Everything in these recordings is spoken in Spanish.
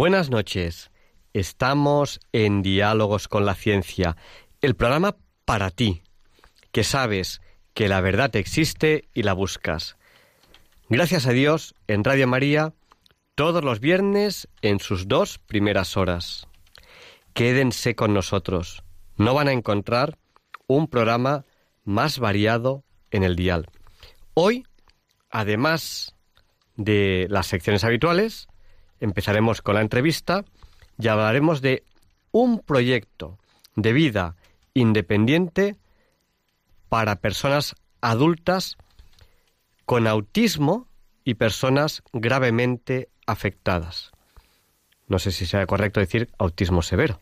Buenas noches. Estamos en Diálogos con la Ciencia, el programa para ti, que sabes que la verdad existe y la buscas. Gracias a Dios, en Radio María, todos los viernes en sus dos primeras horas. Quédense con nosotros. No van a encontrar un programa más variado en el dial. Hoy, además de las secciones habituales, empezaremos con la entrevista y hablaremos de un proyecto de vida independiente para personas adultas con autismo y personas gravemente afectadas. No sé si sea correcto decir autismo severo.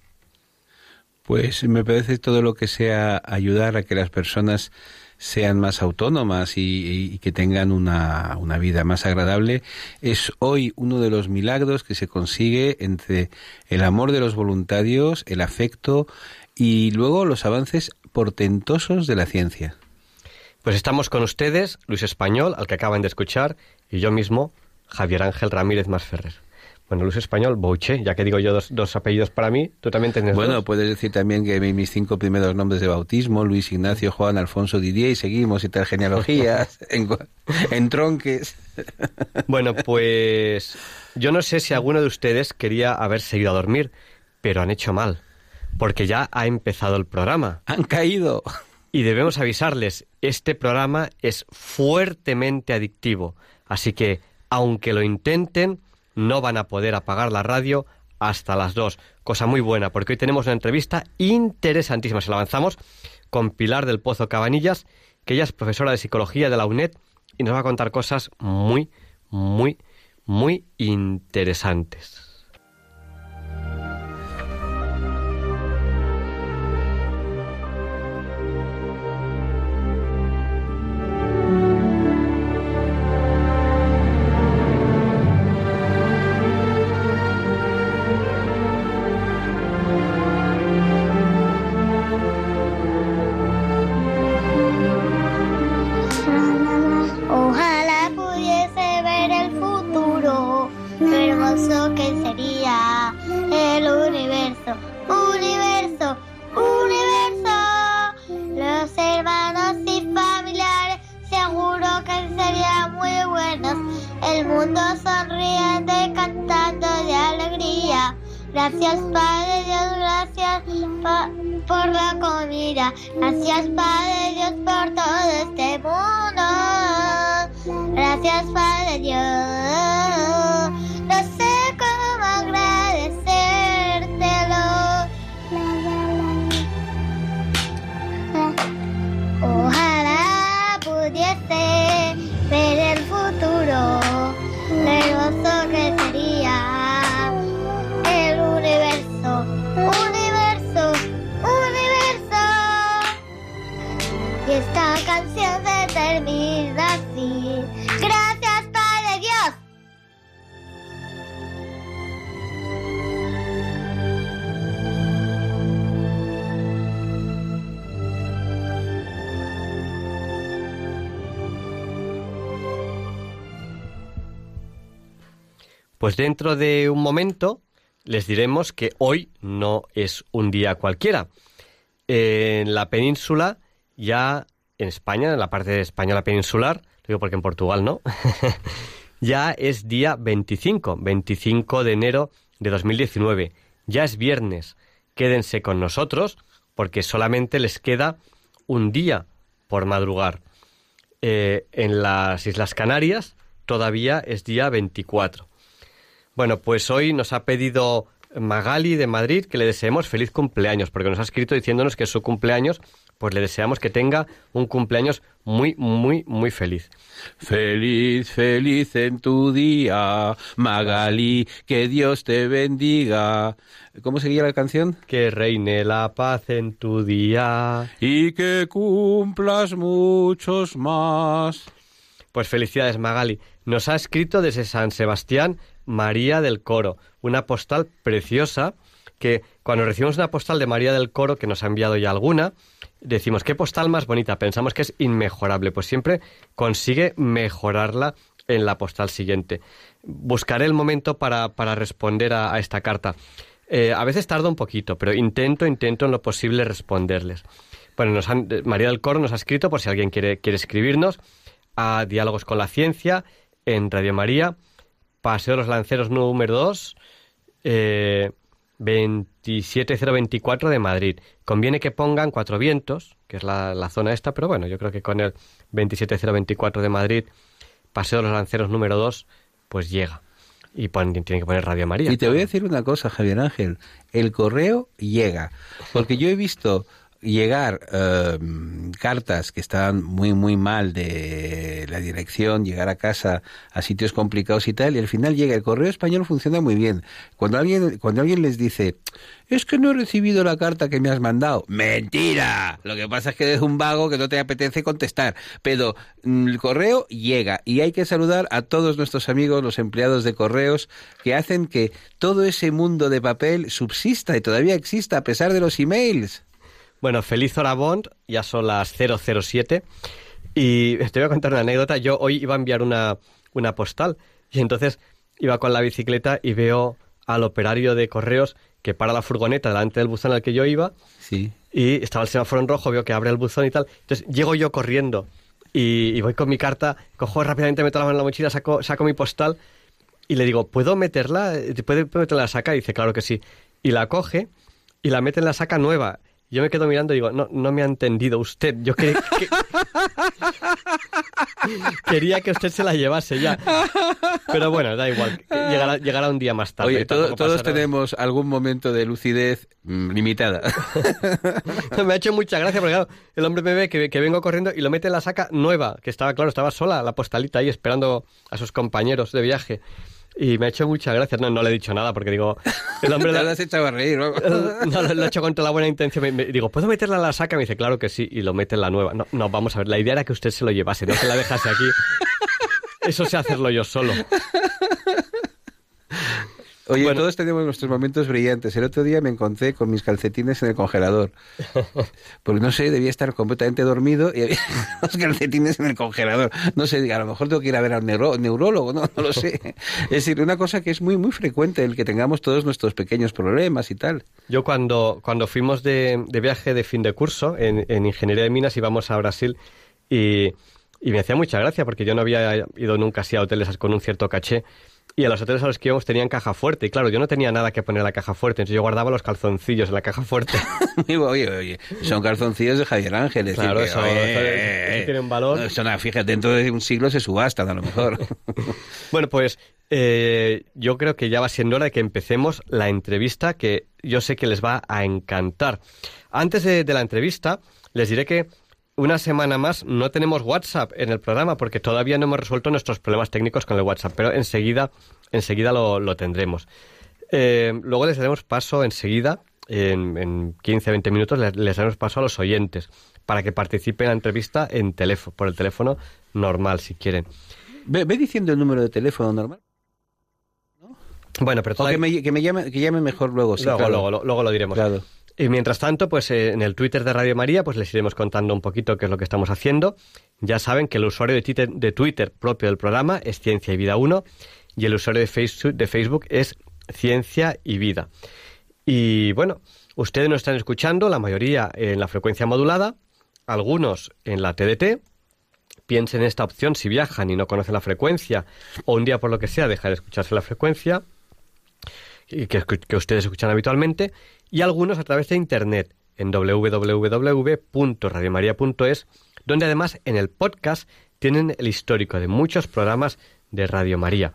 Pues me parece todo lo que sea ayudar a que las personas sean más autónomas y, que tengan una, una, vida más agradable, es hoy uno de los milagros que se consigue entre el amor de los voluntarios, el afecto y luego los avances portentosos de la ciencia. Pues estamos con ustedes, Luis Español, al que acaban de escuchar, y yo mismo, Javier Ángel Ramírez Masferrer. Bueno, Luis Español, Bouche, ya que digo yo dos, apellidos para mí, tú también tienes Bueno, puedes decir también que mis cinco primeros nombres de bautismo, Luis Ignacio, Juan, Alfonso, Didier, y seguimos y tal genealogías, en, tronques. Bueno, pues yo no sé si alguno de ustedes quería haber seguido a dormir, pero han hecho mal, porque ya ha empezado el programa. Han caído. Y debemos avisarles, este programa es fuertemente adictivo, así que, aunque lo intenten, no van a poder apagar la radio hasta las dos. Cosa muy buena, porque hoy tenemos una entrevista interesantísima. Se la avanzamos con Pilar del Pozo Cabanillas, que ella es profesora de psicología de la UNED y nos va a contar cosas muy, muy, muy interesantes. por la comida. Gracias Padre Dios por todo este mundo. Gracias Padre Dios. Pues dentro de un momento les diremos que hoy no es un día cualquiera. En la península, ya en España, en la parte española peninsular, digo porque en Portugal no, ya es día 25, 25 de enero de 2019. Ya es viernes. Quédense con nosotros porque solamente les queda un día por madrugar. Eh, en las Islas Canarias todavía es día 24. Bueno, pues hoy nos ha pedido Magali de Madrid que le deseemos feliz cumpleaños, porque nos ha escrito diciéndonos que es su cumpleaños, pues le deseamos que tenga un cumpleaños muy, muy, muy feliz. Feliz, feliz en tu día, Magali, que Dios te bendiga. ¿Cómo seguía la canción? Que reine la paz en tu día. Y que cumplas muchos más. Pues felicidades, Magali. Nos ha escrito desde San Sebastián María del Coro, una postal preciosa que cuando recibimos una postal de María del Coro, que nos ha enviado ya alguna, decimos, qué postal más bonita, pensamos que es inmejorable, pues siempre consigue mejorarla en la postal siguiente. Buscaré el momento para, para responder a, esta carta. Eh, a veces tardo un poquito, pero intento, intento en lo posible responderles. Bueno, nos María del Coro nos ha escrito, por si alguien quiere, quiere escribirnos, a Diálogos con la Ciencia en Radio María, Paseo de los Lanceros número 2, eh, 27024 de Madrid. Conviene que pongan Cuatro Vientos, que es la, zona esta, pero bueno, yo creo que con el 27024 de Madrid, Paseo de los Lanceros número 2, pues llega. Y tiene que poner Radio María. Y te voy a decir una cosa, Javier Ángel. El correo llega. Porque yo he visto llegar eh, cartas que estaban muy muy mal de la dirección, llegar a casa a sitios complicados y tal, y al final llega el correo español funciona muy bien. Cuando alguien cuando alguien les dice es que no he recibido la carta que me has mandado, mentira. Lo que pasa es que eres un vago que no te apetece contestar, pero mm, el correo llega y hay que saludar a todos nuestros amigos, los empleados de correos que hacen que todo ese mundo de papel subsista y todavía exista a pesar de los emails. Bueno, feliz hora Bond, ya son las 007. Y te voy a contar una anécdota. Yo hoy iba a enviar una, una postal y entonces iba con la bicicleta y veo al operario de correos que para la furgoneta delante del buzón al que yo iba. Sí. Y estaba el semáforo en rojo, veo que abre el buzón y tal. Entonces llego yo corriendo y, voy con mi carta, cojo rápidamente, meto la mano en la mochila, saco, saco mi postal y le digo, ¿puedo meterla? ¿Puede meterla en la saca? Y dice, claro que sí. Y la coge y la mete en la saca nueva. Yo me quedo mirando y digo, no, no me ha entendido usted. Yo que... quería que usted se la llevase ya. Pero bueno, da igual. Llegará, un día más tarde. Oye, todos tenemos algún momento de lucidez limitada. me ha hecho mucha gracia porque claro, el hombre me ve que, que vengo corriendo y lo mete en la saca nueva, que estaba, claro, estaba sola la postalita ahí esperando a sus compañeros de viaje. Y me ha hecho mucha gracia. No, no le he dicho nada porque digo, el hombre... Te lo has echado a reír, ¿no? no, lo he hecho con toda la buena intención. Me, digo, ¿puedo meterla en la saca? Me dice, claro que sí, y lo mete en la nueva. No, no, vamos a ver, la idea era que usted se lo llevase, no que la dejase aquí. Eso sé hacerlo yo solo. Oye, todos tenemos nuestros momentos brillantes. El otro día me encontré con mis calcetines en el congelador. Porque no sé, debía estar completamente dormido y había los calcetines en el congelador. No sé, a lo mejor tengo que ir a ver al neurólogo, ¿no? no lo sé. Es decir, una cosa que es muy, muy frecuente, el que tengamos todos nuestros pequeños problemas y tal. Yo cuando, cuando fuimos de, viaje de fin de curso en, en Ingeniería de Minas íbamos a Brasil y, y me hacía mucha gracia porque yo no había ido nunca así a hoteles con un cierto caché y a los hoteles a los que íbamos tenían caja fuerte. Y claro, yo no tenía nada que poner en la caja fuerte, entonces yo guardaba los calzoncillos en la caja fuerte. oye, oye, son calzoncillos de Javier Ángeles. Claro, eso, tiene un valor. Son, fíjate, dentro de un siglo se subastan a lo mejor. bueno, pues eh, yo creo que ya va siendo hora de que empecemos la entrevista que yo sé que les va a encantar. Antes de la entrevista, les diré que una semana más no tenemos WhatsApp en el programa porque todavía no hemos resuelto nuestros problemas técnicos con el WhatsApp, pero enseguida, enseguida lo, tendremos. Eh, luego les daremos paso enseguida, en, en 15-20 minutos, les, daremos paso a los oyentes para que participen en la entrevista en teléfono, por el teléfono normal, si quieren. Ve, diciendo el número de teléfono normal. Bueno, pero que, me, llame, que llame mejor luego. luego, luego, luego, lo diremos. Claro. Y mientras tanto, pues eh, en el Twitter de Radio María, pues les iremos contando un poquito qué es lo que estamos haciendo. Ya saben que el usuario de Twitter, propio del programa es Ciencia y Vida 1 y el usuario de Facebook, de Facebook es Ciencia y Vida. Y bueno, ustedes nos están escuchando, la mayoría en la frecuencia modulada, algunos en la TDT. Piensen en esta opción si viajan y no conocen la frecuencia o un día por lo que sea deja de escucharse la frecuencia que, que ustedes escuchan habitualmente y algunos a través de Internet en www.radiomaria.es, donde además en el podcast tienen el histórico de muchos programas de Radio María.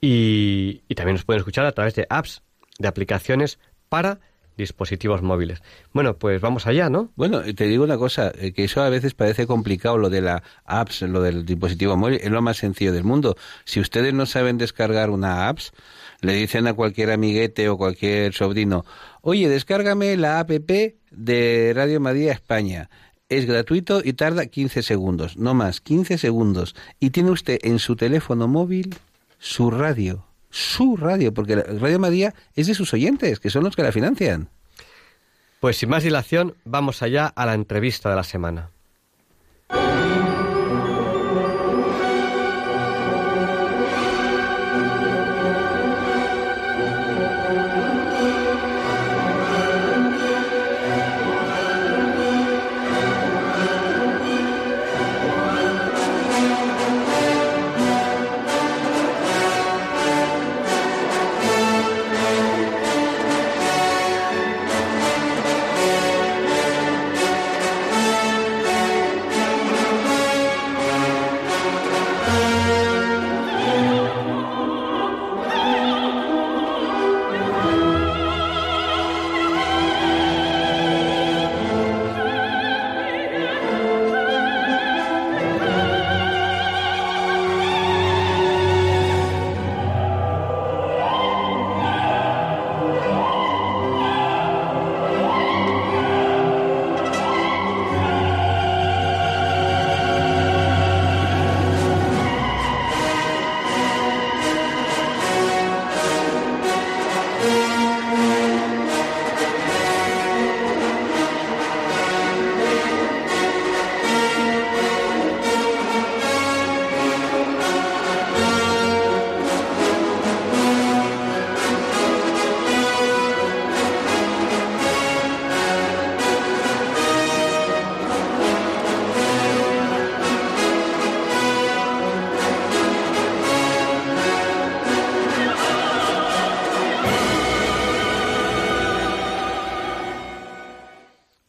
Y, también nos pueden escuchar a través de apps, de aplicaciones para dispositivos móviles. Bueno, pues vamos allá, ¿no? Bueno, te digo una cosa, eh, que eso a veces parece complicado, lo de la apps, lo del dispositivo móvil, es lo más sencillo del mundo. Si ustedes no saben descargar una apps, le dicen a cualquier amiguete o cualquier sobrino, oye, descárgame la app de Radio María España. Es gratuito y tarda 15 segundos, no más, 15 segundos. Y tiene usted en su teléfono móvil su radio su radio, porque Radio María es de sus oyentes, que son los que la financian. Pues sin más dilación, vamos allá a la entrevista de la semana.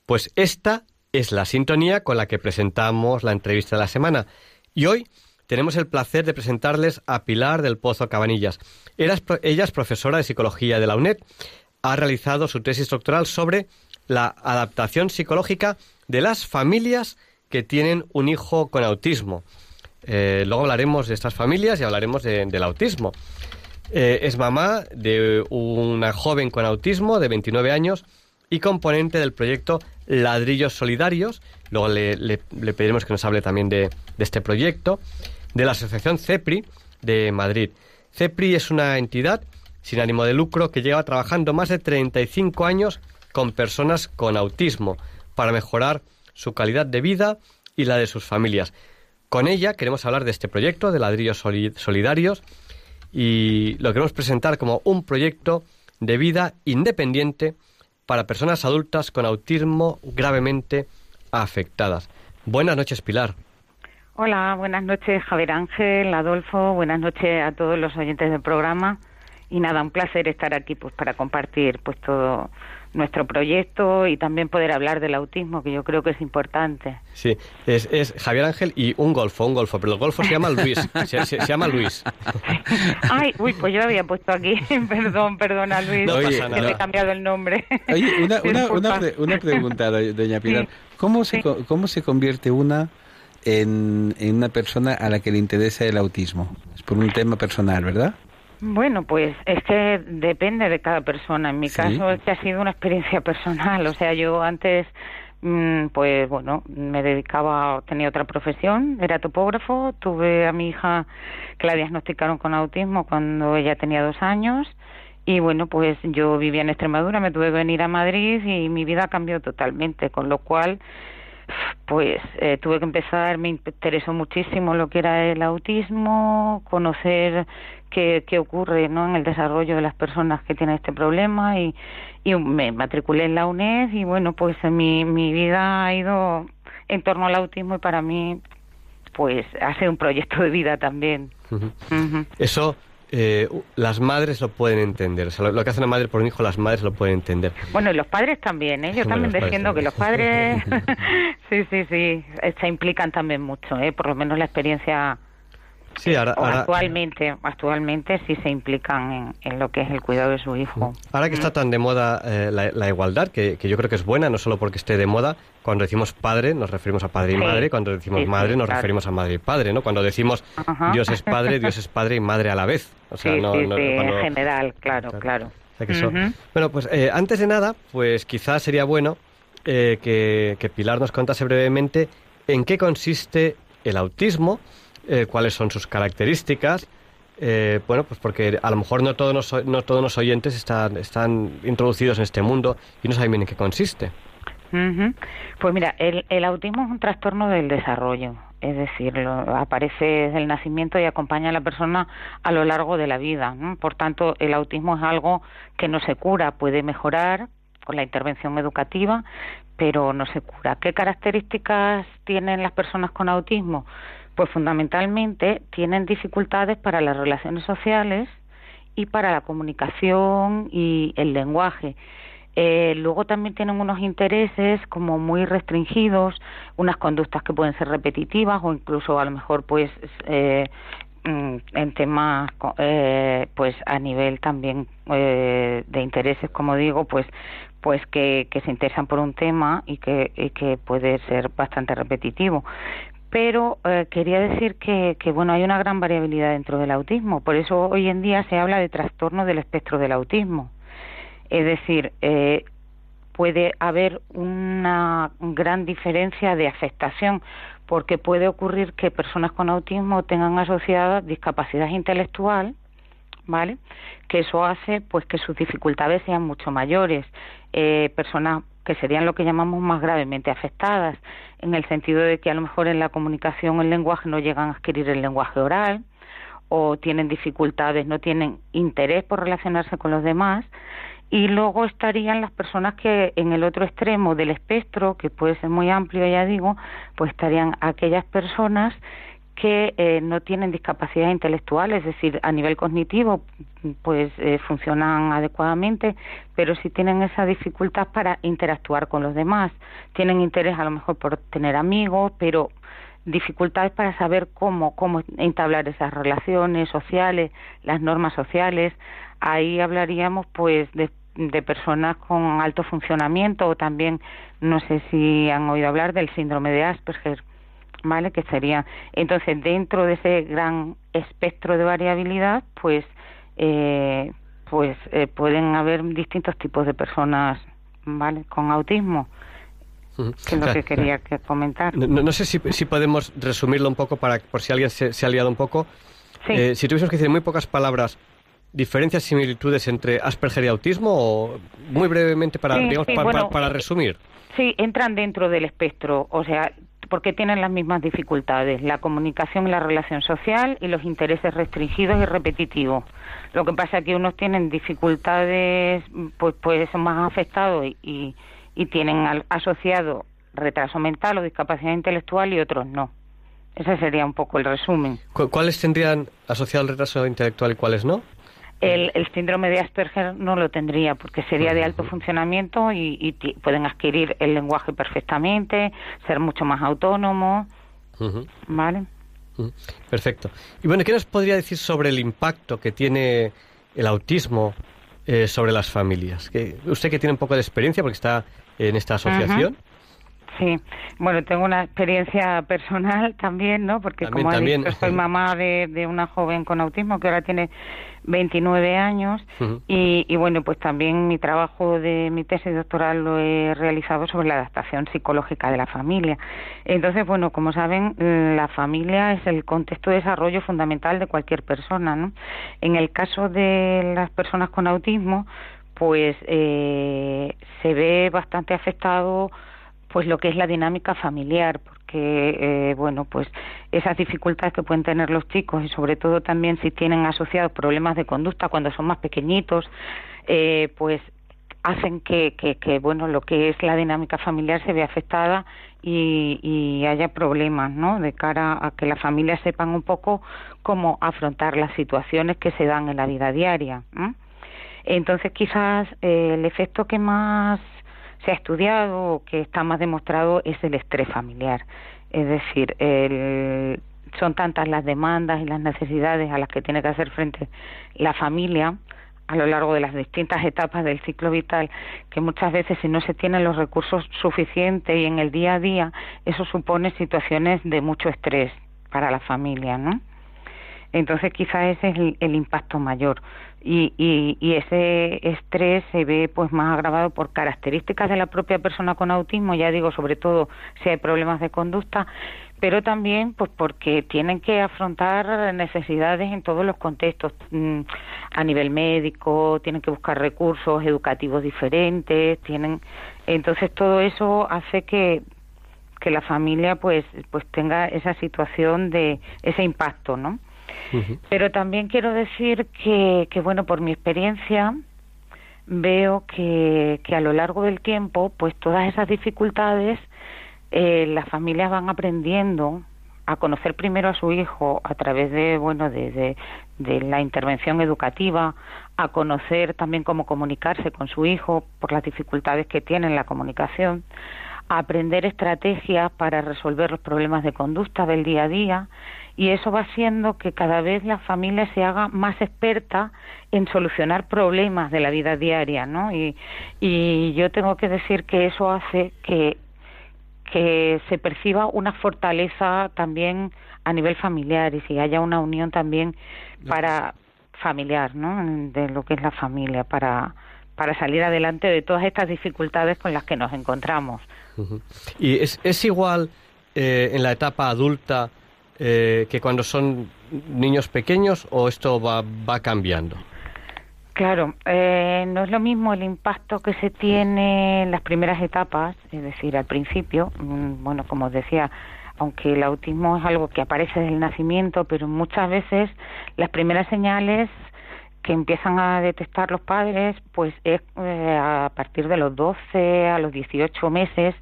Pues esta es la sintonía con la que presentamos la entrevista de la semana. Y hoy tenemos el placer de presentarles a Pilar del Pozo Cabanillas. Ella es profesora de psicología de la UNED. Ha realizado su tesis doctoral sobre la adaptación psicológica de las familias que tienen un hijo con autismo. Eh, luego hablaremos de estas familias y hablaremos del autismo. Eh, es mamá de una joven con autismo de 29 años y componente del proyecto Ladrillos Solidarios. Luego le, pediremos que nos hable también de, este proyecto. De la Asociación CEPRI de Madrid. CEPRI es una entidad sin ánimo de lucro que lleva trabajando más de 35 años con personas con autismo para mejorar su calidad de vida y la de sus familias. Con ella queremos hablar de este proyecto de ladrillos solidarios y lo queremos presentar como un proyecto de vida independiente para personas adultas con autismo gravemente afectadas. Buenas noches, Pilar. Hola, buenas noches, Javier Ángel, Adolfo, buenas noches a todos los oyentes del programa. Y nada, un placer estar aquí pues para compartir pues todo nuestro proyecto y también poder hablar del autismo, que yo creo que es importante. Sí, es, es Javier Ángel y un golfo, un golfo, pero el golfo se llama Luis, se, llama Luis. Ay, uy, pues yo lo había puesto aquí, perdón, perdona Luis, no pasa nada. he cambiado el nombre. Oye, una, una, una, pregunta, doña Pilar, ¿cómo, se, ¿cómo se convierte una en, en una persona a la que le interesa el autismo? Es por un tema personal, ¿verdad? Bueno, pues es que depende de cada persona. En mi caso es que ha sido una experiencia personal. O sea, yo antes, mm, pues bueno, me dedicaba, tenía otra profesión, era topógrafo. Tuve a mi hija que la diagnosticaron con autismo cuando ella tenía dos años. Y bueno, pues yo vivía en Extremadura, me tuve que venir a Madrid y mi vida cambió totalmente, con lo cual pues eh, tuve que empezar, me interesó muchísimo lo que era el autismo, conocer qué, qué ocurre ¿no? en el desarrollo de las personas que tienen este problema y, y me matriculé en la UNED y bueno, pues mi, mi vida ha ido en torno al autismo y para mí pues ha sido un proyecto de vida también. Eso eh, las madres lo pueden entender. O sea, lo, que hace una madre por un hijo, las madres lo pueden entender. Bueno, y los padres también, ¿eh? Yo también defiendo que los padres, sí, sí, sí, se implican también mucho, ¿eh? Por lo menos la experiencia Sí, ahora, actualmente, actualmente sí se implican en, lo que es el cuidado de su hijo. Ahora que está tan de moda eh, la, igualdad, que, yo creo que es buena, no solo porque esté de moda, cuando decimos padre nos referimos a padre y madre, cuando decimos madre nos referimos a madre y padre, ¿no? Cuando decimos Dios es padre, Dios es padre y madre a la vez. O sea, no, en general, claro, claro. Bueno, pues eh, antes de nada, pues quizás sería bueno eh, que, que Pilar nos contase brevemente en qué consiste el autismo eh, cuáles son sus características. Eh, bueno, pues porque a lo mejor no todos los, no todos los oyentes están, están introducidos en este mundo y no saben bien en qué consiste. Pues mira, el, el, autismo es un trastorno del desarrollo, es decir, aparece desde el nacimiento y acompaña a la persona a lo largo de la vida. Por tanto, el autismo es algo que no se cura, puede mejorar con la intervención educativa, pero no se cura. ¿Qué características tienen las personas con autismo? Pues fundamentalmente tienen dificultades para las relaciones sociales y para la comunicación y el lenguaje. Eh, luego también tienen unos intereses como muy restringidos, unas conductas que pueden ser repetitivas o incluso a lo mejor pues eh, mm, en temas eh, pues a nivel también de intereses como digo pues pues que, que se interesan por un tema y que, y que puede ser bastante repetitivo pero eh, quería decir que, que, bueno hay una gran variabilidad dentro del autismo. Por eso hoy en día se habla de trastorno del espectro del autismo. Es decir eh, puede haber una gran diferencia de afectación porque puede ocurrir que personas con autismo tengan asociada discapacidad intelectual vale que eso hace pues que sus dificultades sean mucho mayores. Eh, personas que serían lo que llamamos más gravemente afectadas, en el sentido de que a lo mejor en la comunicación el lenguaje no llegan a adquirir el lenguaje oral o tienen dificultades, no tienen interés por relacionarse con los demás. Y luego estarían las personas que en el otro extremo del espectro, que puede ser muy amplio, ya digo, pues estarían aquellas personas que eh, no tienen discapacidad intelectual, es decir, a nivel cognitivo, pues eh, funcionan adecuadamente, pero sí tienen esa dificultad para interactuar con los demás. Tienen interés a lo mejor por tener amigos, pero dificultades para saber cómo, cómo entablar esas relaciones sociales, las normas sociales. Ahí hablaríamos pues de, de personas con alto funcionamiento o también, no sé si han oído hablar del síndrome de Asperger ¿vale? Que sería, entonces, dentro de ese gran espectro de variabilidad, pues, eh, pues eh, pueden haber distintos tipos de personas, ¿vale? Con autismo. Que es lo que quería comentar. No, sé si, si, podemos resumirlo un poco para por si alguien se, ha liado un poco. Eh, si tuviésemos que decir en muy pocas palabras, diferencias, similitudes entre Asperger y autismo, o muy brevemente para, digamos, para resumir. Sí, entran dentro del espectro, o sea, porque tienen las mismas dificultades, la comunicación y la relación social y los intereses restringidos y repetitivos. Lo que pasa es que unos tienen dificultades, pues, pues son más afectados y, y tienen asociado retraso mental o discapacidad intelectual y otros no. Ese sería un poco el resumen. ¿Cuáles tendrían asociado el retraso intelectual y cuáles no? El, síndrome de Asperger no lo tendría porque sería de alto funcionamiento y, pueden adquirir el lenguaje perfectamente, ser mucho más autónomos. ¿Vale? Perfecto. Y bueno, ¿qué nos podría decir sobre el impacto que tiene el autismo eh, sobre las familias? Que, usted que tiene un poco de experiencia porque está en esta asociación. Sí, bueno, tengo una experiencia personal también, ¿no? Porque como también. soy mamá de, de, una joven con autismo que ahora tiene 29 años y, y, bueno, pues también mi trabajo de mi tesis doctoral lo he realizado sobre la adaptación psicológica de la familia. Entonces, bueno, como saben, la familia es el contexto de desarrollo fundamental de cualquier persona, ¿no? En el caso de las personas con autismo, pues eh, se ve bastante afectado pues lo que es la dinámica familiar, porque eh, bueno, pues esas dificultades que pueden tener los chicos y sobre todo también si tienen asociados problemas de conducta cuando son más pequeñitos, eh, pues hacen que, que, bueno lo que es la dinámica familiar se vea afectada y, y, haya problemas no de cara a que las familias sepan un poco cómo afrontar las situaciones que se dan en la vida diaria entonces quizás eh, el efecto que más se ha estudiado o que está más demostrado es el estrés familiar. Es decir, son tantas las demandas y las necesidades a las que tiene que hacer frente la familia a lo largo de las distintas etapas del ciclo vital, que muchas veces si no se tienen los recursos suficientes y en el día a día, eso supone situaciones de mucho estrés para la familia, ¿no? Entonces quizá ese es el, impacto mayor. Y, y, y, ese estrés se ve pues más agravado por características de la propia persona con autismo, ya digo sobre todo si hay problemas de conducta, pero también pues porque tienen que afrontar necesidades en todos los contextos mm, a nivel médico tienen que buscar recursos educativos diferentes tienen entonces todo eso hace que que la familia pues pues tenga esa situación de ese impacto no pero también quiero decir que, que bueno por mi experiencia veo que, que a lo largo del tiempo pues todas esas dificultades eh, las familias van aprendiendo a conocer primero a su hijo a través de bueno de, de, la intervención educativa a conocer también cómo comunicarse con su hijo por las dificultades que tiene en la comunicación a aprender estrategias para resolver los problemas de conducta del día a día y eso va haciendo que cada vez la familia se haga más experta en solucionar problemas de la vida diaria, ¿no? Y, y yo tengo que decir que eso hace que que se perciba una fortaleza también a nivel familiar y si haya una unión también para familiar, ¿no? De lo que es la familia para para salir adelante de todas estas dificultades con las que nos encontramos. Y es, es igual eh, en la etapa adulta eh, que cuando son niños pequeños o esto va, va cambiando? Claro, eh, no es lo mismo el impacto que se tiene en las primeras etapas, es decir, al principio, mm, bueno, como os decía, aunque el autismo es algo que aparece desde el nacimiento, pero muchas veces las primeras señales que empiezan a detectar los padres, pues es eh, a partir de los 12 a los 18 meses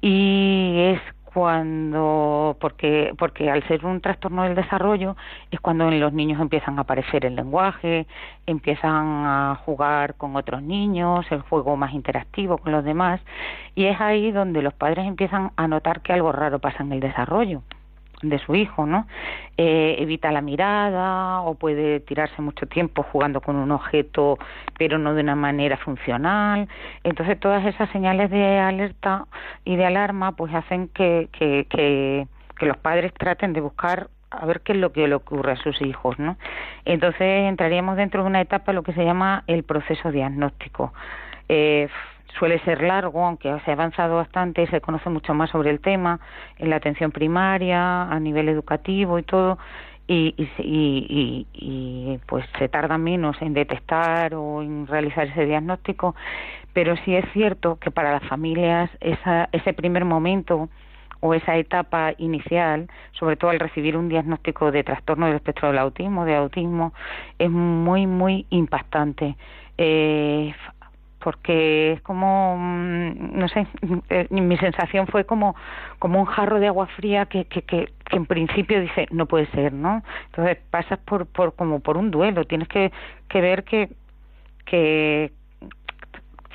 y es cuando porque porque al ser un trastorno del desarrollo es cuando en los niños empiezan a aparecer el lenguaje, empiezan a jugar con otros niños, el juego más interactivo con los demás y es ahí donde los padres empiezan a notar que algo raro pasa en el desarrollo de su hijo, ¿no? Eh, evita la mirada o puede tirarse mucho tiempo jugando con un objeto, pero no de una manera funcional. Entonces, todas esas señales de alerta y de alarma, pues hacen que, que, que, que los padres traten de buscar a ver qué es lo que le ocurre a sus hijos, ¿no? Entonces entraríamos dentro de una etapa lo que se llama el proceso diagnóstico. Eh, suele ser largo, aunque se ha avanzado bastante y se conoce mucho más sobre el tema en la atención primaria, a nivel educativo y todo, y, y, y, pues se tarda menos en detectar o en realizar ese diagnóstico, pero sí es cierto que para las familias esa, ese primer momento o esa etapa inicial, sobre todo al recibir un diagnóstico de trastorno del espectro del autismo, de autismo, es muy, muy impactante. Eh, porque es como mm, no sé eh, mi sensación fue como como un jarro de agua fría que, que, que, en principio dice no puede ser no entonces pasas por por como por un duelo. Tienes que, que ver que que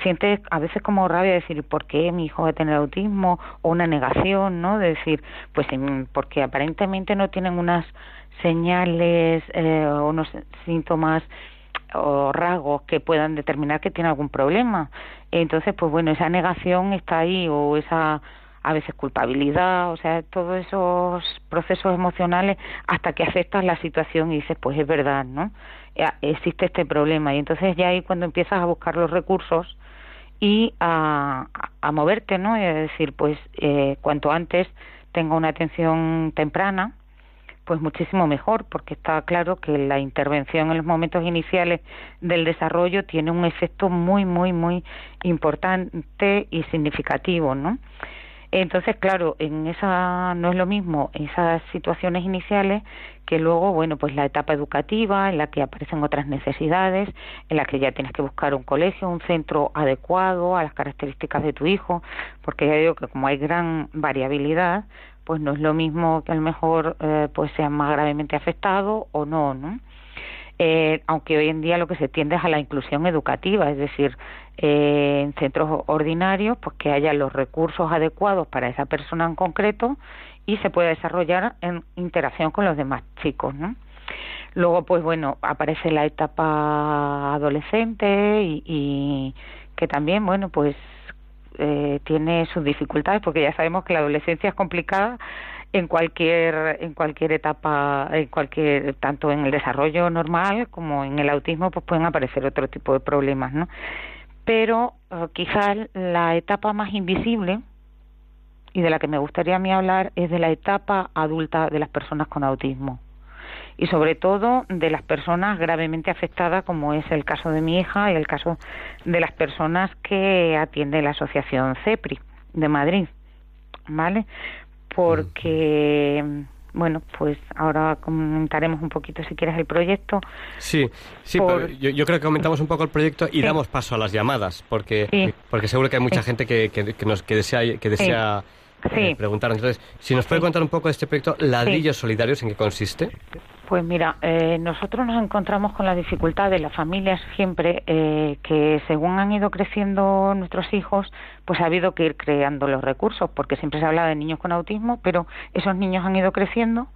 sientes a veces como rabia de decir por qué mi hijo va a tener autismo o una negación no de decir pues porque aparentemente no tienen unas señales eh, o unos síntomas o rasgos que puedan determinar que tiene algún problema. Entonces, pues bueno, esa negación está ahí o esa a veces culpabilidad, o sea, todos esos procesos emocionales hasta que aceptas la situación y dices, pues es verdad, ¿no? Eh, existe este problema y entonces ya ahí cuando empiezas a buscar los recursos y a, a moverte, ¿no? A decir, pues eh, cuanto antes tenga una atención temprana, pues muchísimo mejor, porque está claro que la intervención en los momentos iniciales del desarrollo tiene un efecto muy, muy, muy importante y significativo, ¿no? Entonces, claro, en esa no es lo mismo esas situaciones iniciales que luego, bueno, pues la etapa educativa en la que aparecen otras necesidades, en la que ya tienes que buscar un colegio, un centro adecuado a las características de tu hijo, porque ya digo que como hay gran variabilidad, pues no es lo mismo que a lo mejor eh, pues sean más gravemente afectados o no, ¿no? Eh, aunque hoy en día lo que se tiende es a la inclusión educativa, es decir, eh, en centros ordinarios, pues que haya los recursos adecuados para esa persona en concreto y se pueda desarrollar en interacción con los demás chicos, ¿no? Luego, pues bueno, aparece la etapa adolescente y, que también, bueno, pues eh, tiene sus dificultades porque ya sabemos que la adolescencia es complicada en cualquier en cualquier etapa en cualquier tanto en el desarrollo normal como en el autismo pues pueden aparecer otro tipo de problemas no pero eh, quizás la etapa más invisible y de la que me gustaría a mí hablar es de la etapa adulta de las personas con autismo y sobre todo de las personas gravemente afectadas como es el caso de mi hija y el caso de las personas que atiende la asociación CEPRI de Madrid ¿vale? porque bueno, pues ahora comentaremos un poquito si quieres el proyecto. Sí, sí, yo, creo que comentamos un poco el proyecto y damos paso a las llamadas, porque porque seguro que hay mucha gente que, que, nos que desea que desea eh, preguntar. Entonces, si nos puede contar un poco de este proyecto Ladrillos Solidarios, ¿en qué consiste? Pues mira, eh, nosotros nos encontramos con la dificultad de las familias siempre eh, que según han ido creciendo nuestros hijos, pues ha habido que ir creando los recursos, porque siempre se habla de niños con autismo, pero esos niños han ido creciendo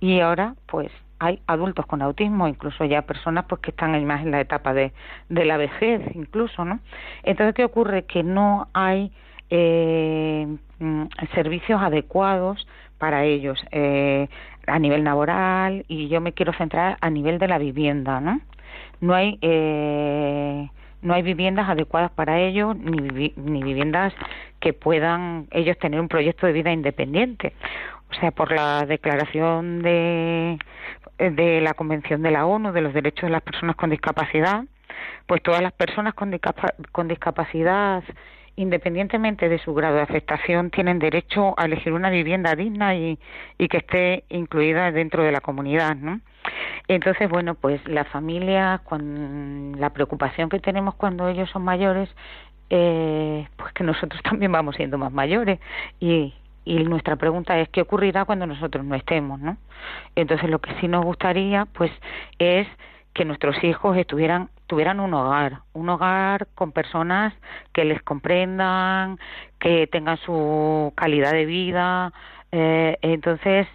y ahora pues hay adultos con autismo, incluso ya personas pues que están más en la etapa de, de la vejez, incluso, ¿no? Entonces, ¿qué ocurre? Que no hay eh, mm, servicios adecuados para ellos. Eh, a nivel laboral y yo me quiero centrar a nivel de la vivienda, ¿no? No hay eh, no hay viviendas adecuadas para ellos ni, ni viviendas que puedan ellos tener un proyecto de vida independiente. O sea, por la declaración de, de la Convención de la ONU de los Derechos de las Personas con Discapacidad, pues todas las personas con, con discapacidad independientemente de su grado de afectación, tienen derecho a elegir una vivienda digna y, que esté incluida dentro de la comunidad, ¿no? Entonces, bueno, pues la familia, con la preocupación que tenemos cuando ellos son mayores, eh, pues que nosotros también vamos siendo más mayores y, y nuestra pregunta es qué ocurrirá cuando nosotros no estemos, ¿no? Entonces, lo que sí nos gustaría, pues, es que nuestros hijos estuvieran tuvieran un hogar, un hogar con personas que les comprendan, que tengan su calidad de vida. Eh, entonces,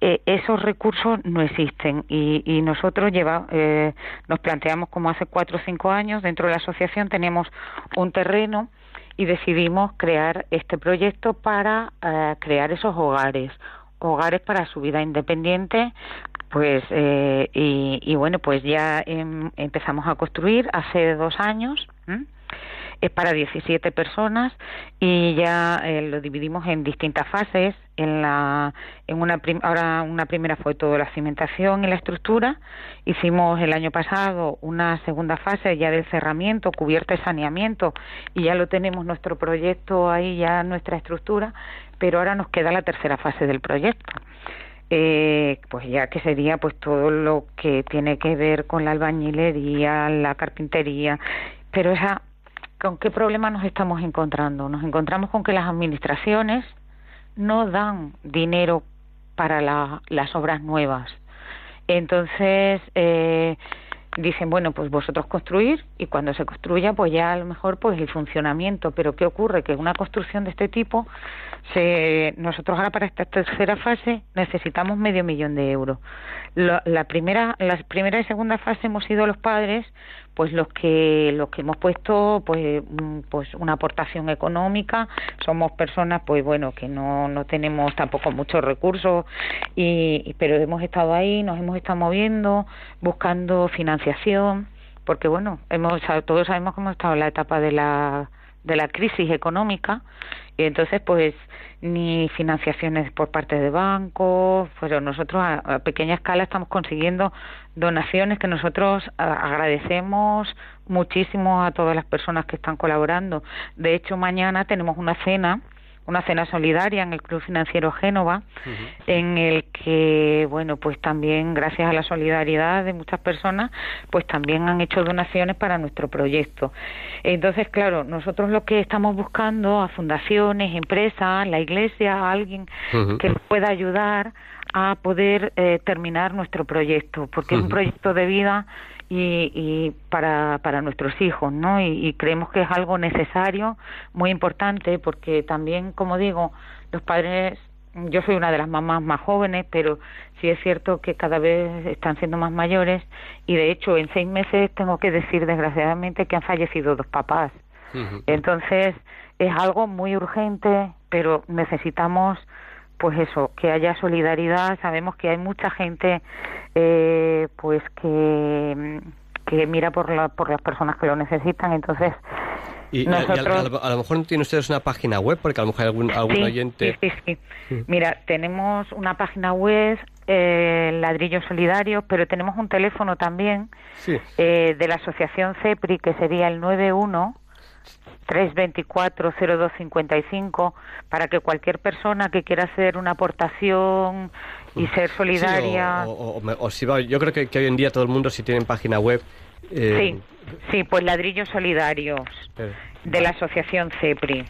eh, esos recursos no existen y, y nosotros lleva, eh, nos planteamos como hace cuatro o cinco años dentro de la asociación tenemos un terreno y decidimos crear este proyecto para crear esos hogares hogares para su vida independiente pues eh, y, bueno pues ya em, empezamos a construir hace dos años es para 17 personas y ya eh, lo dividimos en distintas fases. En la en una ahora una primera fue toda la cimentación y la estructura. Hicimos el año pasado una segunda fase ya del cerramiento cubierta y saneamiento y ya lo tenemos nuestro proyecto ahí ya nuestra estructura pero ahora nos queda la tercera fase del proyecto eh, pues ya que sería pues todo lo que tiene que ver con la albañilería, la carpintería, pero esa, ¿con qué problema nos estamos encontrando? Nos encontramos con que las administraciones no dan dinero para las obras nuevas. Entonces, eh, dicen, bueno, pues vosotros construir y cuando se construya, pues ya a lo mejor pues el funcionamiento. Pero ¿qué ocurre? Que una construcción de este tipo, se, nosotros ahora para esta tercera fase necesitamos medio millón de euros. La, primera, la primera y segunda fase hemos sido los padres pues los que los que hemos puesto pues mm, pues una aportación económica. Somos personas pues bueno que no no tenemos tampoco muchos recursos y pero hemos estado ahí nos hemos estado moviendo buscando financiación porque bueno hemos todos sabemos cómo hemos estado la etapa de la de la crisis económica y entonces pues ni financiaciones por parte de bancos, pero nosotros a, pequeña escala estamos consiguiendo donaciones que nosotros agradecemos muchísimo a todas las personas que están colaborando. De hecho, mañana tenemos una cena una cena solidaria en el Club Financiero Génova, en el que, bueno, pues también gracias a la solidaridad de muchas personas, pues también han hecho donaciones para nuestro proyecto. Entonces, claro, nosotros lo que estamos buscando a fundaciones, empresas, la iglesia, alguien que nos pueda ayudar a poder eh, terminar nuestro proyecto, porque es un proyecto de vida y, para, para nuestros hijos, ¿no? Y, creemos que es algo necesario, muy importante, porque también, como digo, los padres yo soy una de las mamás más jóvenes, pero sí es cierto que cada vez están siendo más mayores y de hecho en seis meses tengo que decir desgraciadamente que han fallecido dos papás. Entonces es algo muy urgente, pero necesitamos pues eso, que haya solidaridad. Sabemos que hay mucha gente eh, pues que, que mira por, la, por las personas que lo necesitan. Entonces, y, a, lo mejor no tienen ustedes una página web, porque a lo mejor hay algún, algún oyente. Sí, sí, sí. Mira, tenemos una página web, eh, Ladrillo Solidario, pero tenemos un teléfono también eh, de la asociación CEPRI, que sería el 91 324-0255 para que cualquier persona que quiera hacer una aportación y ser solidaria. o, si va, yo creo que, hoy en día todo el mundo, si tienen página web. Eh, sí, sí, pues Ladrillos Solidarios de la Asociación CEPRI.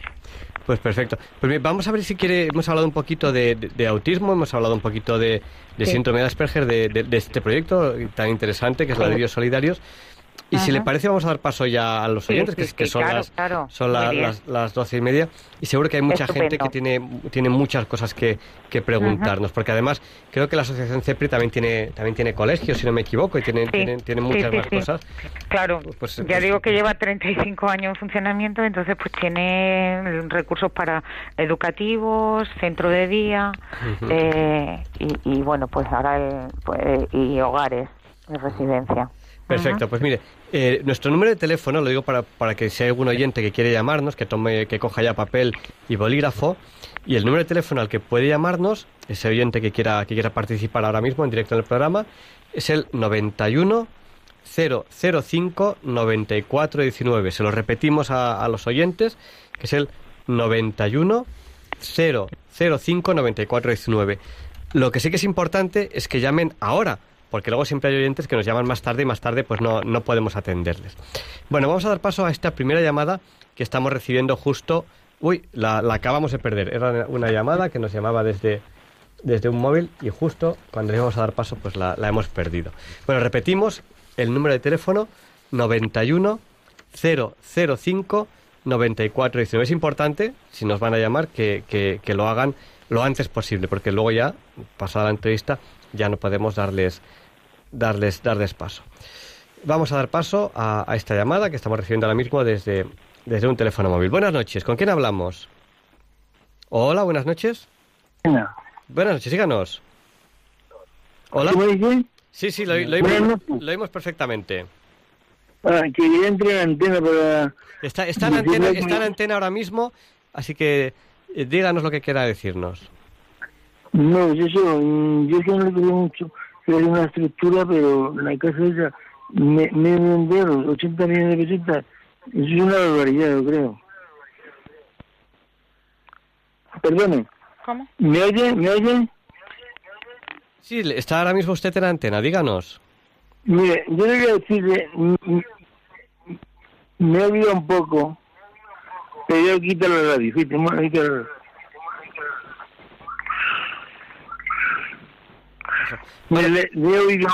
Pues perfecto. Pues vamos a ver si quiere. Hemos hablado un poquito de, autismo, hemos hablado un poquito de, síndrome de Asperger, de, este proyecto tan interesante que es Ladrillos Solidarios. Y si le parece, vamos a dar paso ya a los oyentes, que, son, las, son las, doce y media. Y seguro que hay mucha gente que tiene, tiene muchas cosas que, que preguntarnos, porque además creo que la Asociación CEPRI también tiene, también tiene colegios, si no me equivoco, y tiene, tiene, muchas más cosas. Claro, pues, pues, ya pues digo que lleva 35 años en funcionamiento, entonces pues tiene recursos para educativos, centro de día, eh, y, bueno, pues ahora el, pues, y hogares de residencia. Perfecto, pues mire, eh, nuestro número de teléfono, lo digo para, para que si hay algún oyente que quiere llamarnos, que tome, que coja ya papel y bolígrafo, y el número de teléfono al que puede llamarnos, ese oyente que quiera, que quiera participar ahora mismo en directo en el programa, es el 91 005 94 19. Se lo repetimos a, a los oyentes, que es el 91 005 94 19. Lo que sí que es importante es que llamen ahora, porque luego siempre hay oyentes que nos llaman más tarde y más tarde pues no, no podemos atenderles. Bueno, vamos a dar paso a esta primera llamada que estamos recibiendo justo... Uy, la, acabamos de perder. Era una llamada que nos llamaba desde, desde un móvil y justo cuando íbamos a dar paso pues la, hemos perdido. Bueno, repetimos el número de teléfono 91 005 94 Es importante, si nos van a llamar, que, que, que, lo hagan lo antes posible, porque luego ya, pasada la entrevista, ya no podemos darles darles, darles paso. Vamos a dar paso a, esta llamada que estamos recibiendo ahora mismo desde, desde un teléfono móvil. Buenas noches, ¿con quién hablamos? Hola, buenas noches. Buenas noches, síganos. Hola. Sí, sí, lo, lo, oímos, perfectamente. Ah, que entre la antena para... Está, está, en antena, está en antena ahora mismo, así que eh, díganos lo que quiera decirnos. No, yo, yo, yo no le mucho que hay una estructura, pero la casa esa, me, me vendieron 80 millones de pesetas. Eso es una barbaridad, yo creo. Perdone. ¿Cómo? ¿Me oye? ¿Me oye? Sí, está ahora mismo usted en la antena, díganos. Mire, yo le voy a decirle, me oído un poco, pero yo quito la radio, fíjate, Me le, he oído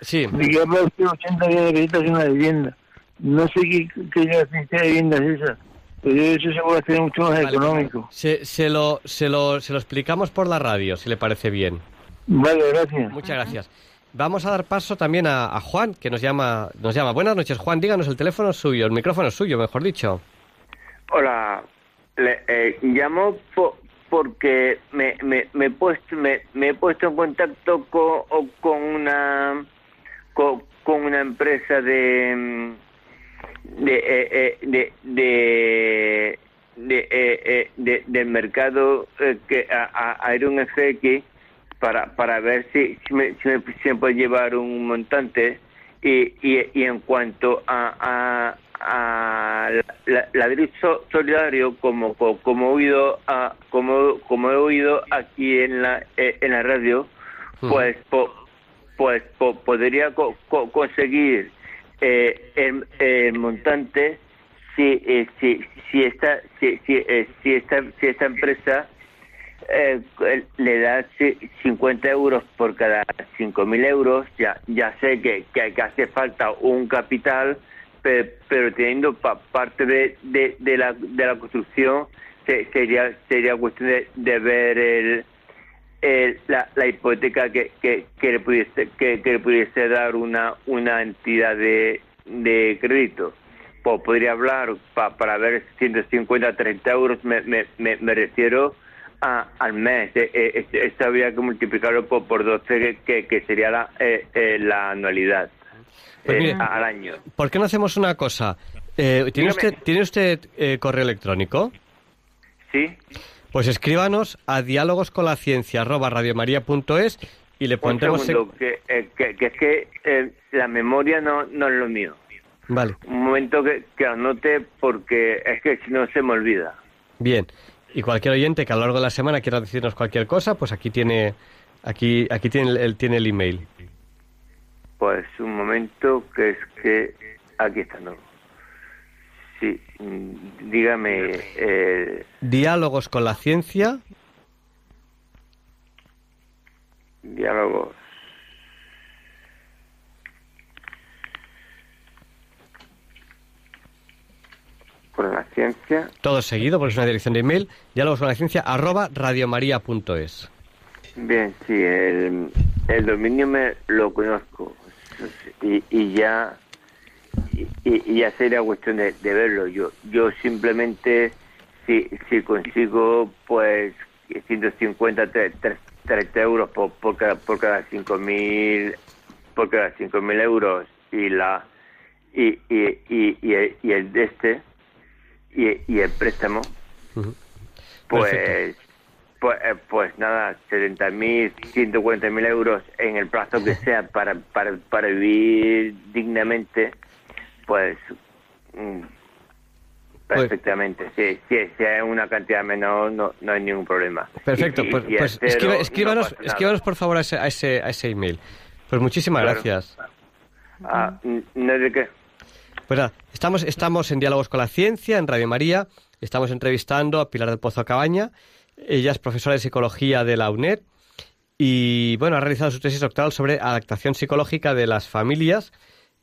sí. que habla usted 80 días de en una vivienda. No sé qué, qué clase de vivienda es esa, pero eso se puede hacer mucho más económico. Se, se, lo, se, lo, se lo explicamos por la radio, si le parece bien. Vale, gracias. Muchas gracias. Vamos a dar paso también a, Juan, que nos llama, nos llama. Buenas noches, Juan. Díganos, el teléfono es suyo, el micrófono es suyo, mejor dicho. Hola, le, eh, llamo por, porque me, me, me, he puesto me, me he puesto en contacto con, con una con, una empresa de mm, de eh, eh, de de, de, eh, de, del mercado que a, a, un FX para para ver si si me, si me, puede llevar un montante. Y, y, y en cuanto a, a la, ladrillo solidario como como he oído a, como como he oído aquí en la eh, en la radio pues pues podría conseguir eh, el, montante si eh, si si esta si si, si esta si esta empresa le da 50 euros por cada 5.000 euros. Ya ya sé que, que, que hace falta un capital pero, teniendo parte de, de, la, de la construcción sería sería cuestión de, ver el eh, la, la, hipoteca que, que, que le pudiese que, que, le pudiese dar una una entidad de, de crédito. Pues podría hablar para ver 150 30 euros me, me, me, refiero a, al mes. Eh, eh, esto habría que multiplicarlo por, por 12 que, que sería la, la anualidad pues al año ¿por qué no hacemos una cosa? ¿tiene, usted, ¿tiene usted correo electrónico? sí pues escríbanos a diálogos con la ciencia y le pondremos... Un que, eh, que, que, es que eh, la memoria no, no es lo mío. Vale. Un momento que, que anote porque es que si no se me olvida. Bien. Y cualquier oyente que a lo largo de la semana quiera decirnos cualquier cosa, pues aquí tiene aquí aquí tiene el, tiene el email. Pues un momento que es que aquí está, ¿no? Sí, mm, dígame. Eh... Diálogos con la ciencia. Diálogos. Con la ciencia. Todo seguido, porque es una dirección de email. Diálogos con la ciencia, arroba radiomaria.es. Bien, sí, el, el dominio me lo conozco. Y, y ya y, ya sería cuestión de, verlo. Yo yo simplemente, si, si consigo pues 150, 30 euros por, por cada, por cada 5.000 por cada 5.000 euros y la y, y, y, y, el, de este y, y el préstamo pues pues, eh, pues nada, 70.000, 140.000 euros en el plazo que sea para, para, para vivir dignamente, pues, mm, pues perfectamente. Si, si, si, hay una cantidad menor, no, no hay ningún problema. Perfecto, pues, pues escríbanos, por favor a ese, a ese, a ese email. Pues muchísimas gracias. Ah, ¿No de qué? Pues nada, estamos, estamos en Diálogos con la Ciencia, en Radio María. Estamos entrevistando a Pilar del Pozo Cabaña. Ella es profesora de psicología de la UNED y, bueno, ha realizado su tesis doctoral sobre adaptación psicológica de las familias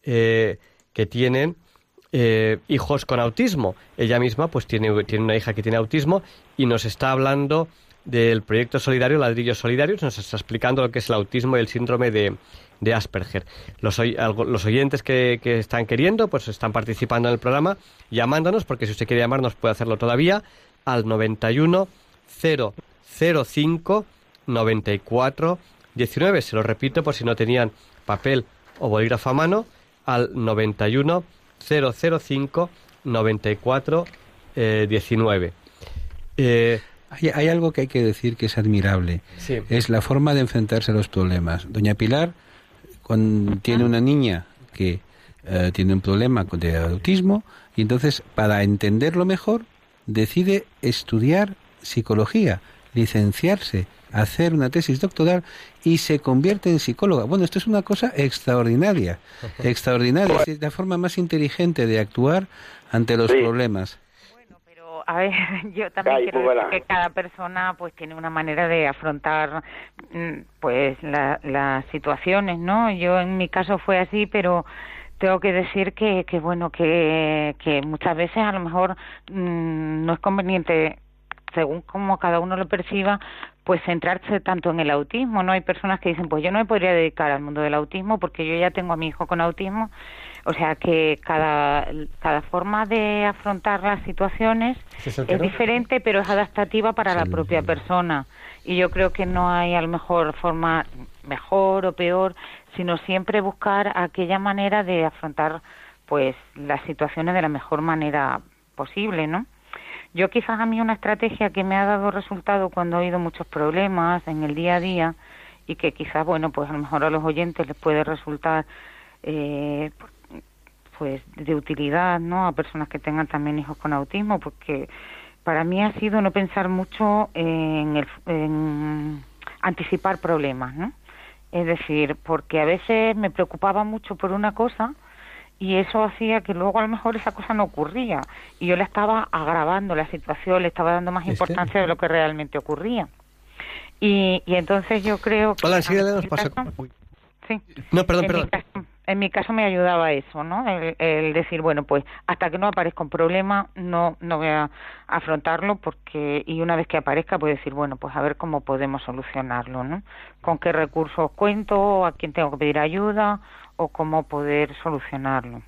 eh, que tienen eh, hijos con autismo. Ella misma pues tiene, tiene una hija que tiene autismo y nos está hablando del proyecto solidario Ladrillos Solidarios, nos está explicando lo que es el autismo y el síndrome de, de Asperger. Los, oyentes que, que, están queriendo pues están participando en el programa llamándonos, porque si usted quiere llamarnos puede hacerlo todavía al 91 005 94 19. Se lo repito por si no tenían papel o bolígrafo a mano al 91 005 94 19. hay, hay, algo que hay que decir que es admirable. Es la forma de enfrentarse a los problemas. Doña Pilar tiene una niña que eh, tiene un problema de autismo y entonces para entenderlo mejor decide estudiar psicología, licenciarse, hacer una tesis doctoral y se convierte en psicóloga. Bueno, esto es una cosa extraordinaria, extraordinaria, es la forma más inteligente de actuar ante los problemas. Bueno, pero a ver, yo también quiero decir que cada persona pues tiene una manera de afrontar mm, pues las situaciones, ¿no? Yo en mi caso fue así, pero tengo que decir que, que bueno que, que muchas veces a lo mejor mm, no es conveniente según como cada uno lo perciba, pues centrarse tanto en el autismo, ¿no? Hay personas que dicen, pues yo no me podría dedicar al mundo del autismo porque yo ya tengo a mi hijo con autismo. O sea que cada, cada forma de afrontar las situaciones es diferente, pero es adaptativa para la propia persona. Y yo creo que no hay a lo mejor forma mejor o peor, sino siempre buscar aquella manera de afrontar pues las situaciones de la mejor manera posible, ¿no? Yo quizás a mí una estrategia que me ha dado resultado cuando ha habido muchos problemas en el día a día y que quizás, bueno, pues a lo mejor a los oyentes les puede resultar eh, pues de utilidad, ¿no? A personas que tengan también hijos con autismo, porque para mí ha sido no pensar mucho en, el, en anticipar problemas, ¿no? Es decir, porque a veces me preocupaba mucho por una cosa y eso hacía que luego a lo mejor esa cosa no ocurría y yo le estaba agravando la situación, le estaba dando más importancia de lo que realmente ocurría. Y, y entonces yo creo que... Hola, enseguida le nos pasa... Sí. No, perdón, perdón. en mi caso me ayudaba eso, ¿no? El, decir, bueno, pues hasta que no aparezca un problema, no, no voy a afrontarlo porque, y una vez que aparezca, pues decir, bueno, pues a ver cómo podemos solucionarlo, ¿no? Con qué recursos cuento, a quién tengo que pedir ayuda o cómo poder solucionarlo.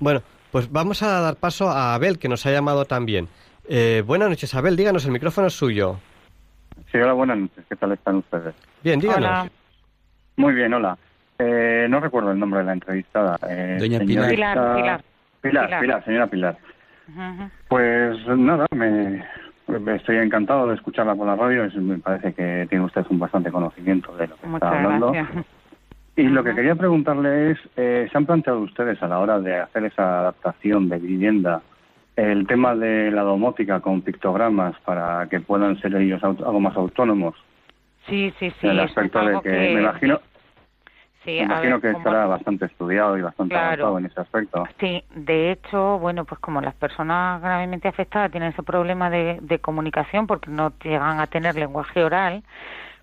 Bueno, pues vamos a dar paso a Abel, que nos ha llamado también. Eh, buenas noches, Abel, díganos, el micrófono es suyo. Sí, hola, buenas noches, ¿qué tal están ustedes? Bien, díganos. Muy bien, hola. Eh, no recuerdo el nombre de la entrevistada. Eh, Doña Pilar. Pilar, Pilar. Pilar, señora Pilar. Pues nada, me, estoy encantado de escucharla por la radio. me parece que tiene usted un bastante conocimiento de lo que está hablando. Y lo que quería preguntarle es, eh, ¿se han planteado ustedes a la hora de hacer esa adaptación de vivienda el tema de la domótica con pictogramas para que puedan ser ellos algo más autónomos? Sí, sí, sí. el aspecto de que, me imagino... me imagino que estará bastante estudiado y bastante avanzado en ese aspecto. Sí, de hecho, bueno, pues como las personas gravemente afectadas tienen ese problema de, de comunicación porque no llegan a tener lenguaje oral,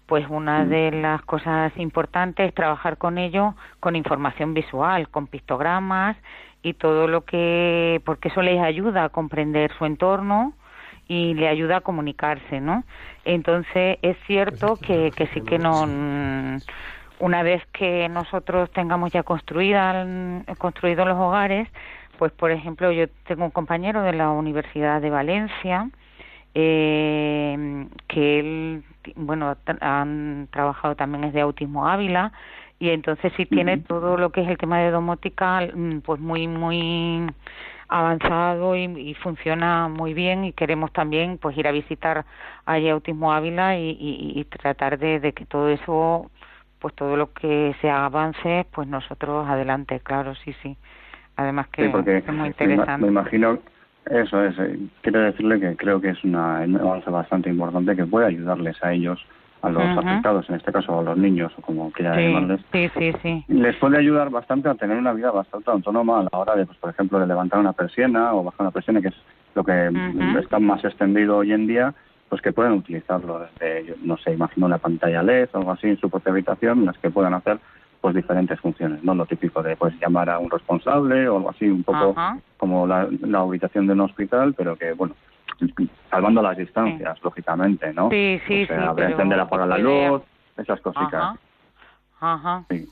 pues una mm. de las cosas importantes es trabajar con ellos con información visual, con pictogramas y todo lo que, porque eso les ayuda a comprender su entorno y le ayuda a comunicarse, ¿no? Entonces es cierto que, que sí que no, una vez que nosotros tengamos ya construida, construidos los hogares, pues por ejemplo yo tengo un compañero de la Universidad de Valencia eh, que él bueno, han trabajado también es de autismo Ávila y entonces sí tiene todo lo que es el tema de domótica mm, pues muy muy avanzado y, funciona muy bien y queremos también pues ir a visitar allí Autismo Ávila y, tratar de, que todo eso pues todo lo que se avance pues nosotros adelante claro sí sí. Además que es muy interesante me imagino eso es, eh, quiero decirle que creo que es una avance bastante importante que puede ayudarles a ellos, a los afectados, en este caso a los niños, o como quiera llamarles. Sí, sí, sí. Les puede ayudar bastante a tener una vida bastante autónoma a la hora de, pues, por ejemplo, de levantar una persiana o bajar una persiana, que es lo que está más extendido hoy en día, pues que pueden utilizarlo desde, no sé, imagino una pantalla LED o algo así en su propia habitación, las que puedan hacer pues diferentes funciones, no lo típico de pues llamar a un responsable o algo así, un poco como la, la, ubicación de un hospital, pero que bueno, salvando las distancias, lógicamente, ¿no? Sí, sí, sí. entender apagar la luz, esas cositas. Ajá. Sí.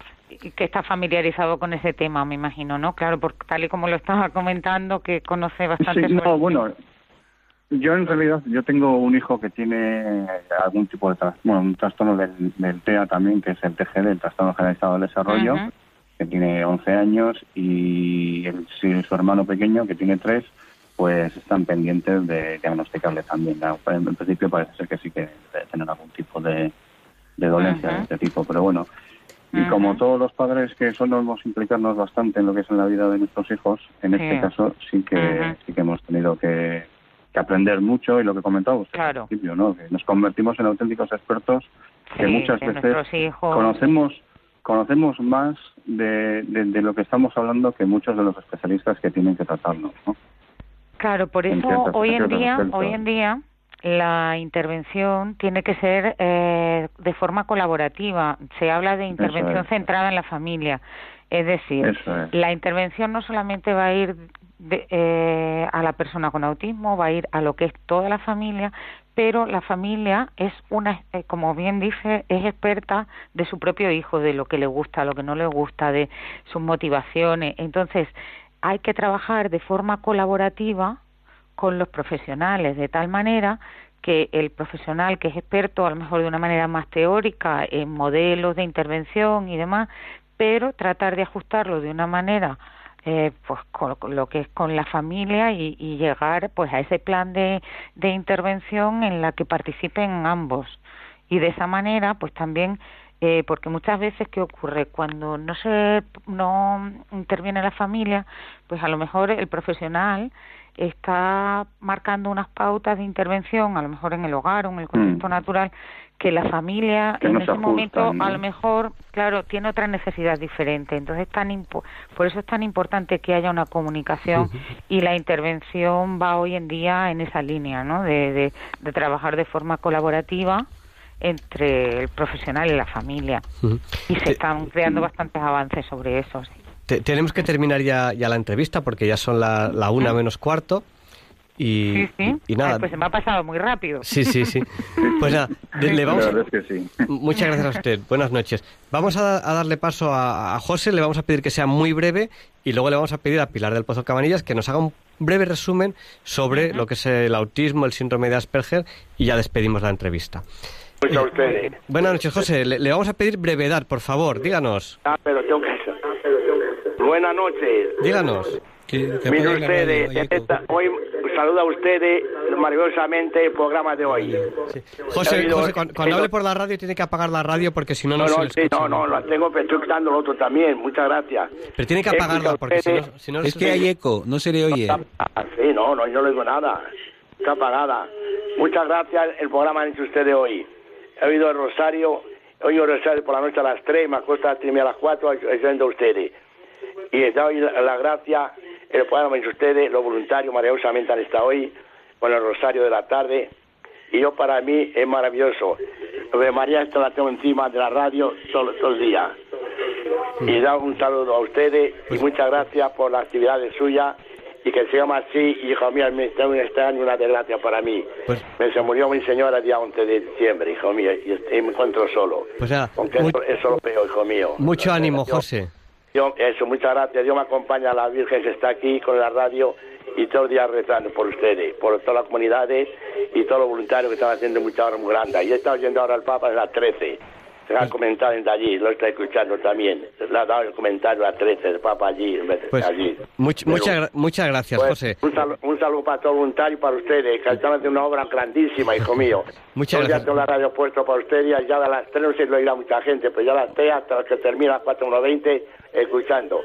Que está familiarizado con ese tema, me imagino, ¿no? Claro, porque tal y como lo estaba comentando, que conoce bastante. Sí, no, bueno, yo en realidad, yo tengo un hijo que tiene algún tipo de, bueno, un trastorno del, del TEA también, que es el TGD, el trastorno generalizado del desarrollo, que tiene 11 años, y el, su hermano pequeño, que tiene 3, pues están pendientes de diagnosticarle también. En principio parece ser que sí que debe tener algún tipo de, de dolencia de este tipo, pero bueno. Y como todos los padres que solemos implicarnos bastante en lo que es en la vida de nuestros hijos, en este caso sí que sí que hemos tenido que, que aprender mucho y lo que comentábamos claro. al principio, ¿no? Que nos convertimos en auténticos expertos que muchas veces conocemos conocemos más de, de, lo que estamos hablando que muchos de los especialistas que tienen que tratarnos, ¿no? Claro, por eso hoy en día, hoy en día la intervención tiene que ser eh, de forma colaborativa. Se habla de intervención centrada en la familia. Es decir, la intervención no solamente va a ir de, eh, a la persona con autismo, va a ir a lo que es toda la familia, pero la familia es una, eh, como bien dice, es experta de su propio hijo, de lo que le gusta, lo que no le gusta, de sus motivaciones. Entonces, hay que trabajar de forma colaborativa con los profesionales, de tal manera que el profesional que es experto, a lo mejor de una manera más teórica, en modelos de intervención y demás, pero tratar de ajustarlo de una manera eh, pues con lo que es con la familia y, llegar pues a ese plan de, de intervención en la que participen ambos. Y de esa manera pues también eh, porque muchas veces qué ocurre cuando no se no interviene la familia pues a lo mejor el profesional está marcando unas pautas de intervención a lo mejor en el hogar o en el contexto mm. natural que la familia en ese momento a lo mejor, claro, tiene otra necesidad diferente. Entonces, tan por eso es tan importante que haya una comunicación y la intervención va hoy en día en esa línea, ¿no? De, de, trabajar de forma colaborativa entre el profesional y la familia. Y se están creando bastantes avances sobre eso. Tenemos que terminar ya, ya la entrevista porque ya son la, la una menos cuarto. Y, y, nada. pues se me ha pasado muy rápido. Sí, sí, sí. Pues nada, le vamos Muchas gracias a usted. Buenas noches. Vamos a, darle paso a, José, le vamos a pedir que sea muy breve y luego le vamos a pedir a Pilar del Pozo Cabanillas que nos haga un breve resumen sobre lo que es el autismo, el síndrome de Asperger y ya despedimos la entrevista. Pues a usted. Buenas noches, José. Le, vamos a pedir brevedad, por favor. Díganos. Ah, pero tengo que... Buenas noches. Díganos. Mire ustedes, hoy saluda a ustedes maravillosamente el programa de hoy. José, cuando, hable por la radio tiene que apagar la radio porque si no, no, no, se no, no, lo tengo, pero estoy escuchando lo otro también. Muchas gracias. Pero tiene que apagarla porque si no, Es que hay eco, no se le oye. Sí, no, no, yo no oigo nada. Está apagada. Muchas gracias el programa han hecho ustedes hoy. He oído el Rosario, he oído el Rosario por la noche a las 3, me acuesto a las 4 ayudando a ustedes. Y les doy la gracia el programa de ustedes, los voluntarios maravillosamente han estado hoy con el rosario de la tarde y yo para mí es maravilloso. de María esto la tengo encima de la radio todo, el día. Y da un saludo a ustedes y muchas gracias por la actividad suya y que se llama así, hijo mío, este, este año una desgracia para mí. Pues, me se murió mi señora el día 11 de diciembre, hijo mío, y, me encuentro solo. Pues ya, eso, lo peor, hijo mío. Mucho ánimo, José eso, muchas gracias. Dios me acompaña a la Virgen que está aquí con la radio y todos los días rezando por ustedes, por todas las comunidades y todos los voluntarios que están haciendo mucha obra muy grande. Y he estado oyendo ahora al Papa de las 13. Se ha comentado desde allí, lo está escuchando también. Le ha dado el comentario a 13 del Papa allí. Pues, allí. muchas, muchas gracias, pues, José. Un saludo, para todos los voluntarios y para ustedes, que están haciendo una obra grandísima, hijo mío. muchas gracias. Ya tengo la radio puesto para ustedes y ya a las 3 no se lo irá mucha gente, pero ya a las 3 hasta que termina a las 4.20 escuchando.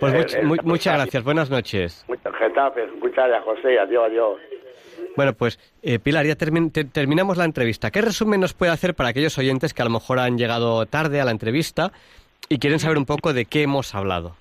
Pues eh, muchas gracias, buenas noches. Muchas gracias, muchas gracias, José, adiós, adiós. Bueno, pues eh, Pilar, ya terminamos la entrevista. ¿Qué resumen nos puede hacer para aquellos oyentes que a lo mejor han llegado tarde a la entrevista y quieren saber un poco de qué hemos hablado?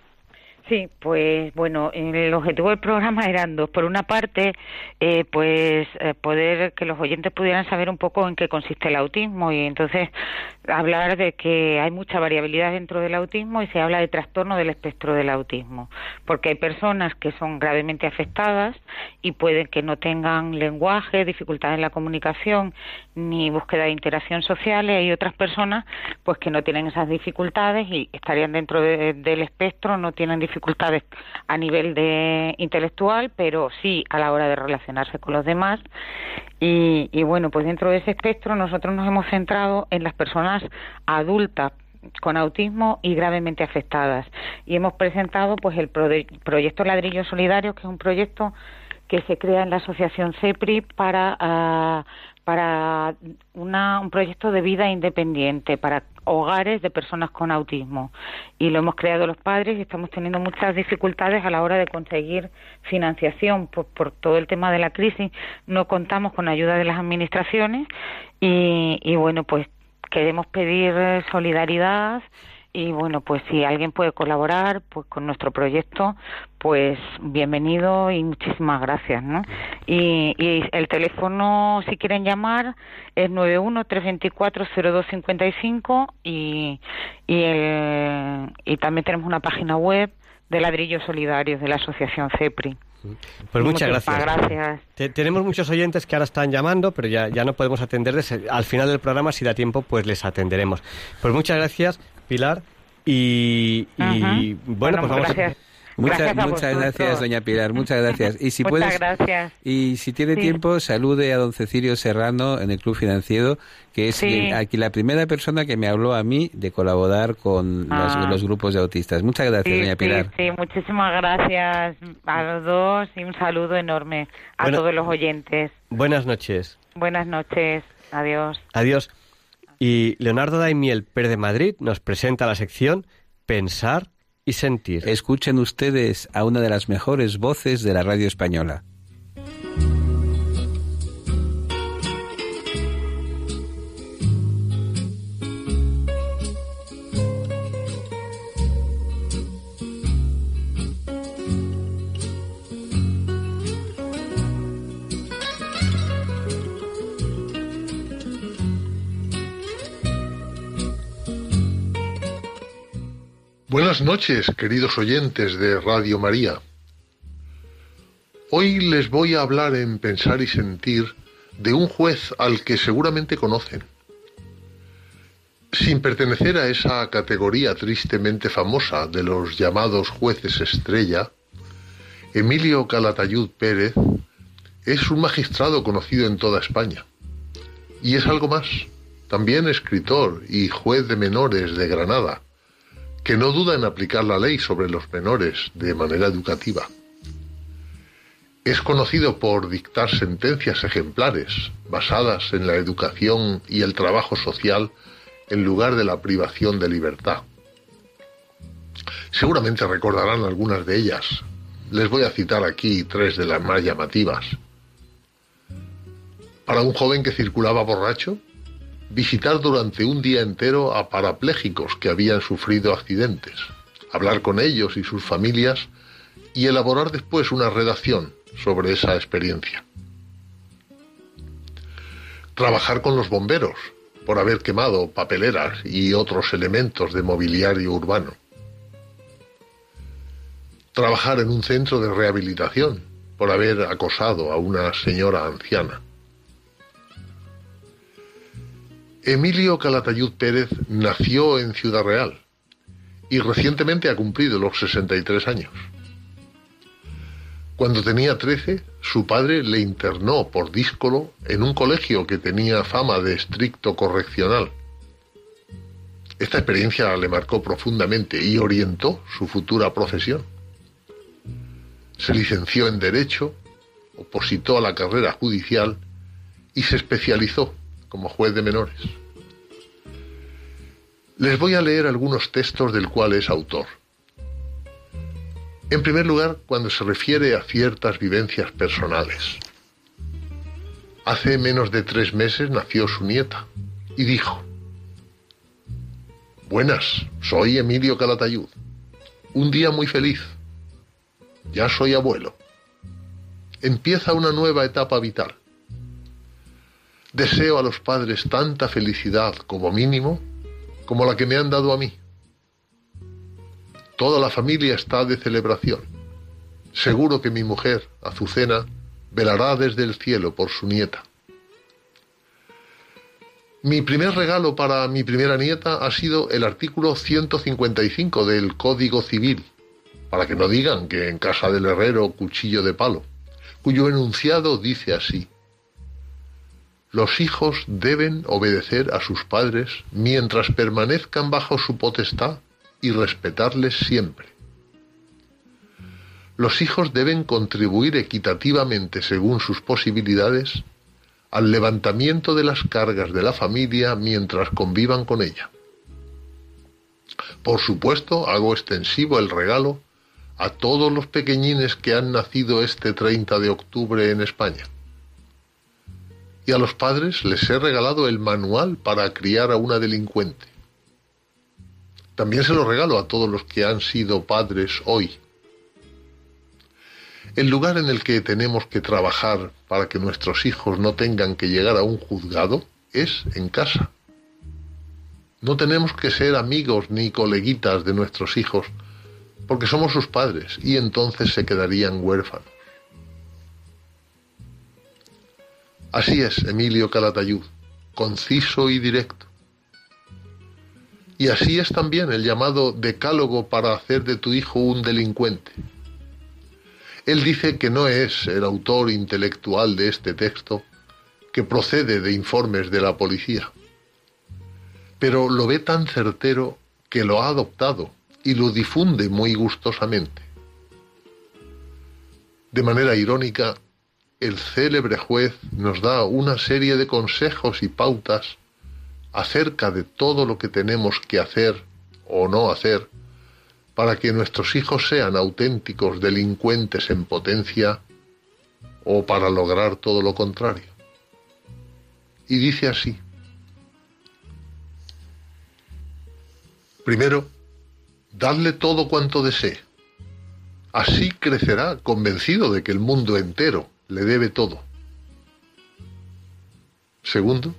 Sí, pues bueno, el objetivo del programa eran dos. Por una parte, eh, pues eh, poder que los oyentes pudieran saber un poco en qué consiste el autismo y entonces hablar de que hay mucha variabilidad dentro del autismo y se habla de trastorno del espectro del autismo, porque hay personas que son gravemente afectadas y pueden que no tengan lenguaje, dificultades en la comunicación ni búsqueda de interacción social hay otras personas pues que no tienen esas dificultades y estarían dentro del espectro, no tienen dificultades dificultades a nivel de intelectual, pero sí a la hora de relacionarse con los demás. Y, y bueno, pues dentro de ese espectro nosotros nos hemos centrado en las personas adultas con autismo y gravemente afectadas. Y hemos presentado pues el proyecto Ladrillo Solidario, que es un proyecto que se crea en la asociación CEPRI para ah, para un proyecto de vida independiente para hogares de personas con autismo. Y lo hemos creado los padres y estamos teniendo muchas dificultades a la hora de conseguir financiación por, por todo el tema de la crisis. No contamos con ayuda de las administraciones y, y bueno pues queremos pedir solidaridad y bueno, pues si alguien puede colaborar pues con nuestro proyecto, pues bienvenido y muchísimas gracias, ¿no? Y, y el teléfono, si quieren llamar, es 91-324-0255 y, y, el, y también tenemos una página web de ladrillos solidarios de la Asociación CEPRI. Pues muchas gracias. gracias. tenemos muchos oyentes que ahora están llamando, pero ya, ya no podemos atenderles. Al final del programa, si da tiempo, pues les atenderemos. Pues muchas gracias, Pilar. Y, bueno, pues vamos gracias. Muchas, muchas gracias, doña Pilar, muchas gracias. Y si muchas gracias. Y si tiene tiempo, salude a don Cecilio Serrano en el Club Financiero, que es aquí la primera persona que me habló a mí de colaborar con ah. los, grupos de autistas. Muchas gracias, doña Pilar. Sí, muchísimas gracias a los dos y un saludo enorme a todos los oyentes. Buenas noches. Buenas noches. Adiós. Adiós. Y Leonardo Daimiel Pérez de Madrid nos presenta la sección Pensar y sentir. Escuchen ustedes a una de las mejores voces de la radio española. Buenas noches, queridos oyentes de Radio María. Hoy les voy a hablar en Pensar y Sentir de un juez al que seguramente conocen. Sin pertenecer a esa categoría tristemente famosa de los llamados jueces estrella, Emilio Calatayud Pérez es un magistrado conocido en toda España. Y es algo más, también escritor y juez de menores de Granada, que no duda en aplicar la ley sobre los menores de manera educativa. Es conocido por dictar sentencias ejemplares basadas en la educación y el trabajo social en lugar de la privación de libertad. Seguramente recordarán algunas de ellas. Les voy a citar aquí tres de las más llamativas. Para un joven que circulaba borracho, visitar durante un día entero a parapléjicos que habían sufrido accidentes, hablar con ellos y sus familias y elaborar después una redacción sobre esa experiencia. Trabajar con los bomberos por haber quemado papeleras y otros elementos de mobiliario urbano. Trabajar en un centro de rehabilitación por haber acosado a una señora anciana Emilio Calatayud Pérez nació en Ciudad Real y recientemente ha cumplido los 63 años. Cuando tenía 13, su padre le internó por díscolo en un colegio que tenía fama de estricto correccional. Esta experiencia le marcó profundamente y orientó su futura profesión. Se licenció en Derecho, opositó a la carrera judicial y se especializó como juez de menores. Les voy a leer algunos textos del cual es autor. En primer lugar, cuando se refiere a ciertas vivencias personales. Hace menos de tres meses nació su nieta y dijo, Buenas, soy Emilio Calatayud. Un día muy feliz. Ya soy abuelo. Empieza una nueva etapa vital. Deseo a los padres tanta felicidad como mínimo como la que me han dado a mí. Toda la familia está de celebración. Seguro que mi mujer, Azucena, velará desde el cielo por su nieta. Mi primer regalo para mi primera nieta ha sido el artículo 155 del Código Civil, para que no digan que en casa del herrero cuchillo de palo, cuyo enunciado dice así. Los hijos deben obedecer a sus padres mientras permanezcan bajo su potestad y respetarles siempre. Los hijos deben contribuir equitativamente según sus posibilidades al levantamiento de las cargas de la familia mientras convivan con ella. Por supuesto, hago extensivo el regalo a todos los pequeñines que han nacido este 30 de octubre en España y a los padres les he regalado el manual para criar a una delincuente. También se lo regalo a todos los que han sido padres hoy. El lugar en el que tenemos que trabajar para que nuestros hijos no tengan que llegar a un juzgado es en casa. No tenemos que ser amigos ni coleguitas de nuestros hijos, porque somos sus padres y entonces se quedarían huérfanos. Así es, Emilio Calatayud, conciso y directo. Y así es también el llamado decálogo para hacer de tu hijo un delincuente. Él dice que no es el autor intelectual de este texto, que procede de informes de la policía, pero lo ve tan certero que lo ha adoptado y lo difunde muy gustosamente. De manera irónica, el célebre juez nos da una serie de consejos y pautas acerca de todo lo que tenemos que hacer o no hacer para que nuestros hijos sean auténticos delincuentes en potencia o para lograr todo lo contrario. Y dice así. Primero, dadle todo cuanto desee. Así crecerá convencido de que el mundo entero le debe todo. Segundo,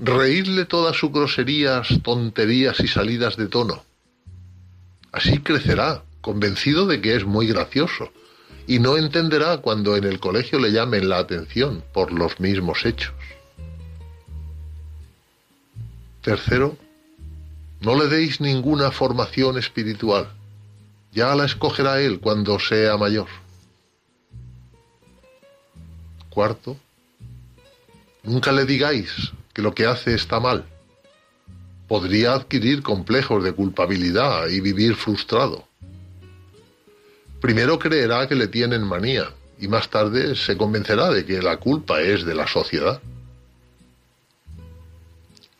reírle todas sus groserías, tonterías y salidas de tono. Así crecerá, convencido de que es muy gracioso, y no entenderá cuando en el colegio le llamen la atención por los mismos hechos. Tercero, no le deis ninguna formación espiritual. Ya la escogerá él cuando sea mayor. Cuarto, nunca le digáis que lo que hace está mal. Podría adquirir complejos de culpabilidad y vivir frustrado. Primero creerá que le tienen manía y más tarde se convencerá de que la culpa es de la sociedad.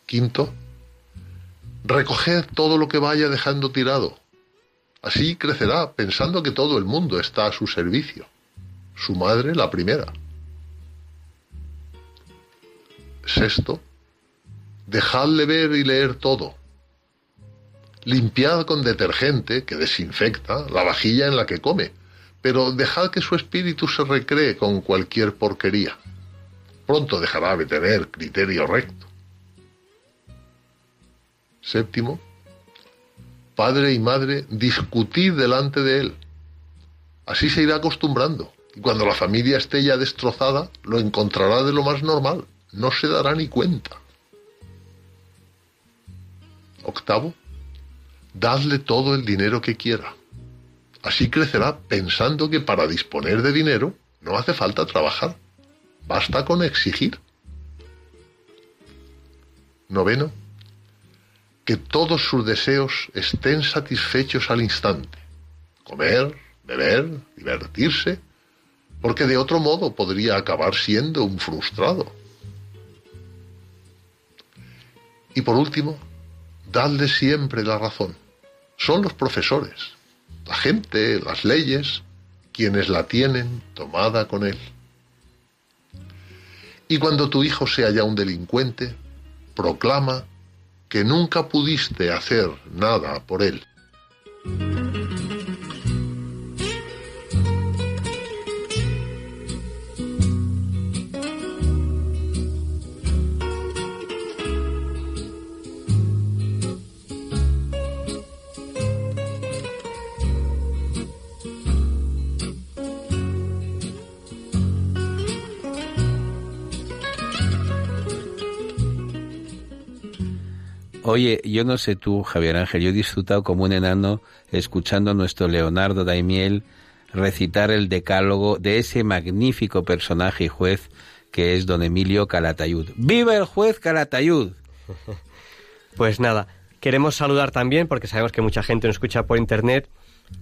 Quinto, Recoged todo lo que vaya dejando tirado. Así crecerá pensando que todo el mundo está a su servicio. Su madre la primera. Sexto, dejadle ver y leer todo. Limpiad con detergente que desinfecta la vajilla en la que come, pero dejad que su espíritu se recree con cualquier porquería. Pronto dejará de tener criterio recto. Séptimo, padre y madre, discutid delante de él. Así se irá acostumbrando. Y cuando la familia esté ya destrozada, lo encontrará de lo más normal. No se dará ni cuenta. Octavo, dadle todo el dinero que quiera. Así crecerá pensando que para disponer de dinero no hace falta trabajar. Basta con exigir. Noveno, que todos sus deseos estén satisfechos al instante. Comer, beber, divertirse, porque de otro modo podría acabar siendo un frustrado. Y por último, dadle siempre la razón. Son los profesores, la gente, las leyes, quienes la tienen tomada con él. Y cuando tu hijo sea ya un delincuente, proclama que nunca pudiste hacer nada por él. Oye, yo no sé tú, Javier Ángel, yo he disfrutado como un enano escuchando a nuestro Leonardo Daimiel recitar el decálogo de ese magnífico personaje y juez que es don Emilio Calatayud. ¡Viva el juez Calatayud! Pues nada, queremos saludar también, porque sabemos que mucha gente nos escucha por internet,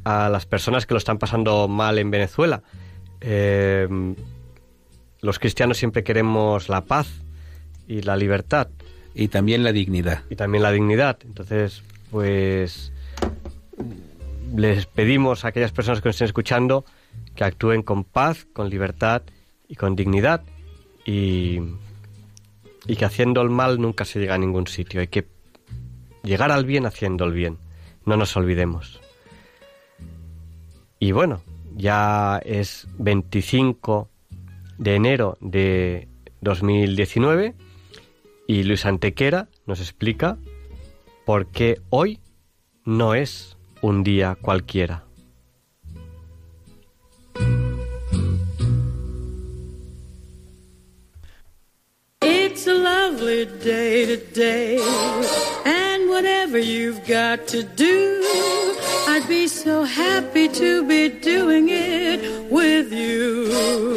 a las personas que lo están pasando mal en Venezuela. Eh, los cristianos siempre queremos la paz y la libertad. Y también la dignidad. Y también la dignidad. Entonces, pues les pedimos a aquellas personas que nos estén escuchando que actúen con paz, con libertad y con dignidad y, y que haciendo el mal nunca se llega a ningún sitio. Hay que llegar al bien haciendo el bien. No nos olvidemos. Y bueno, ya es 25 de enero de 2019 y Luis Antequera nos explica por qué hoy no es un día cualquiera. It's a lovely day today, and whatever you've got to do, I'd be so happy to be doing it with you.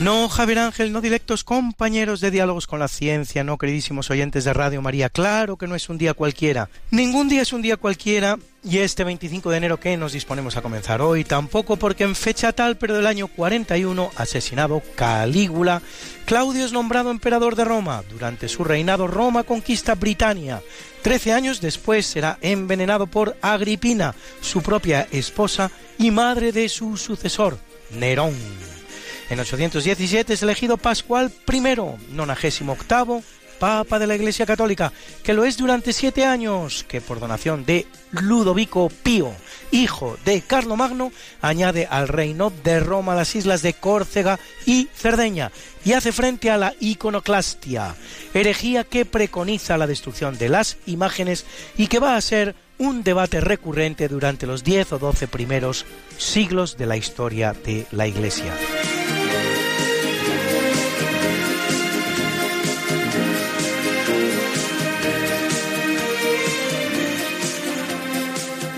No, Javier Ángel, no directos compañeros de diálogos con la ciencia, no queridísimos oyentes de Radio María, claro que no es un día cualquiera. Ningún día es un día cualquiera y este 25 de enero que nos disponemos a comenzar hoy tampoco porque en fecha tal, pero del año 41, asesinado Calígula, Claudio es nombrado emperador de Roma. Durante su reinado Roma conquista Britania. Trece años después será envenenado por Agripina, su propia esposa y madre de su sucesor, Nerón. En 817 es elegido Pascual I, 98 Papa de la Iglesia Católica, que lo es durante siete años, que por donación de Ludovico Pío, hijo de Carlomagno, añade al reino de Roma las islas de Córcega y Cerdeña, y hace frente a la iconoclastia, herejía que preconiza la destrucción de las imágenes y que va a ser un debate recurrente durante los diez o doce primeros siglos de la historia de la Iglesia.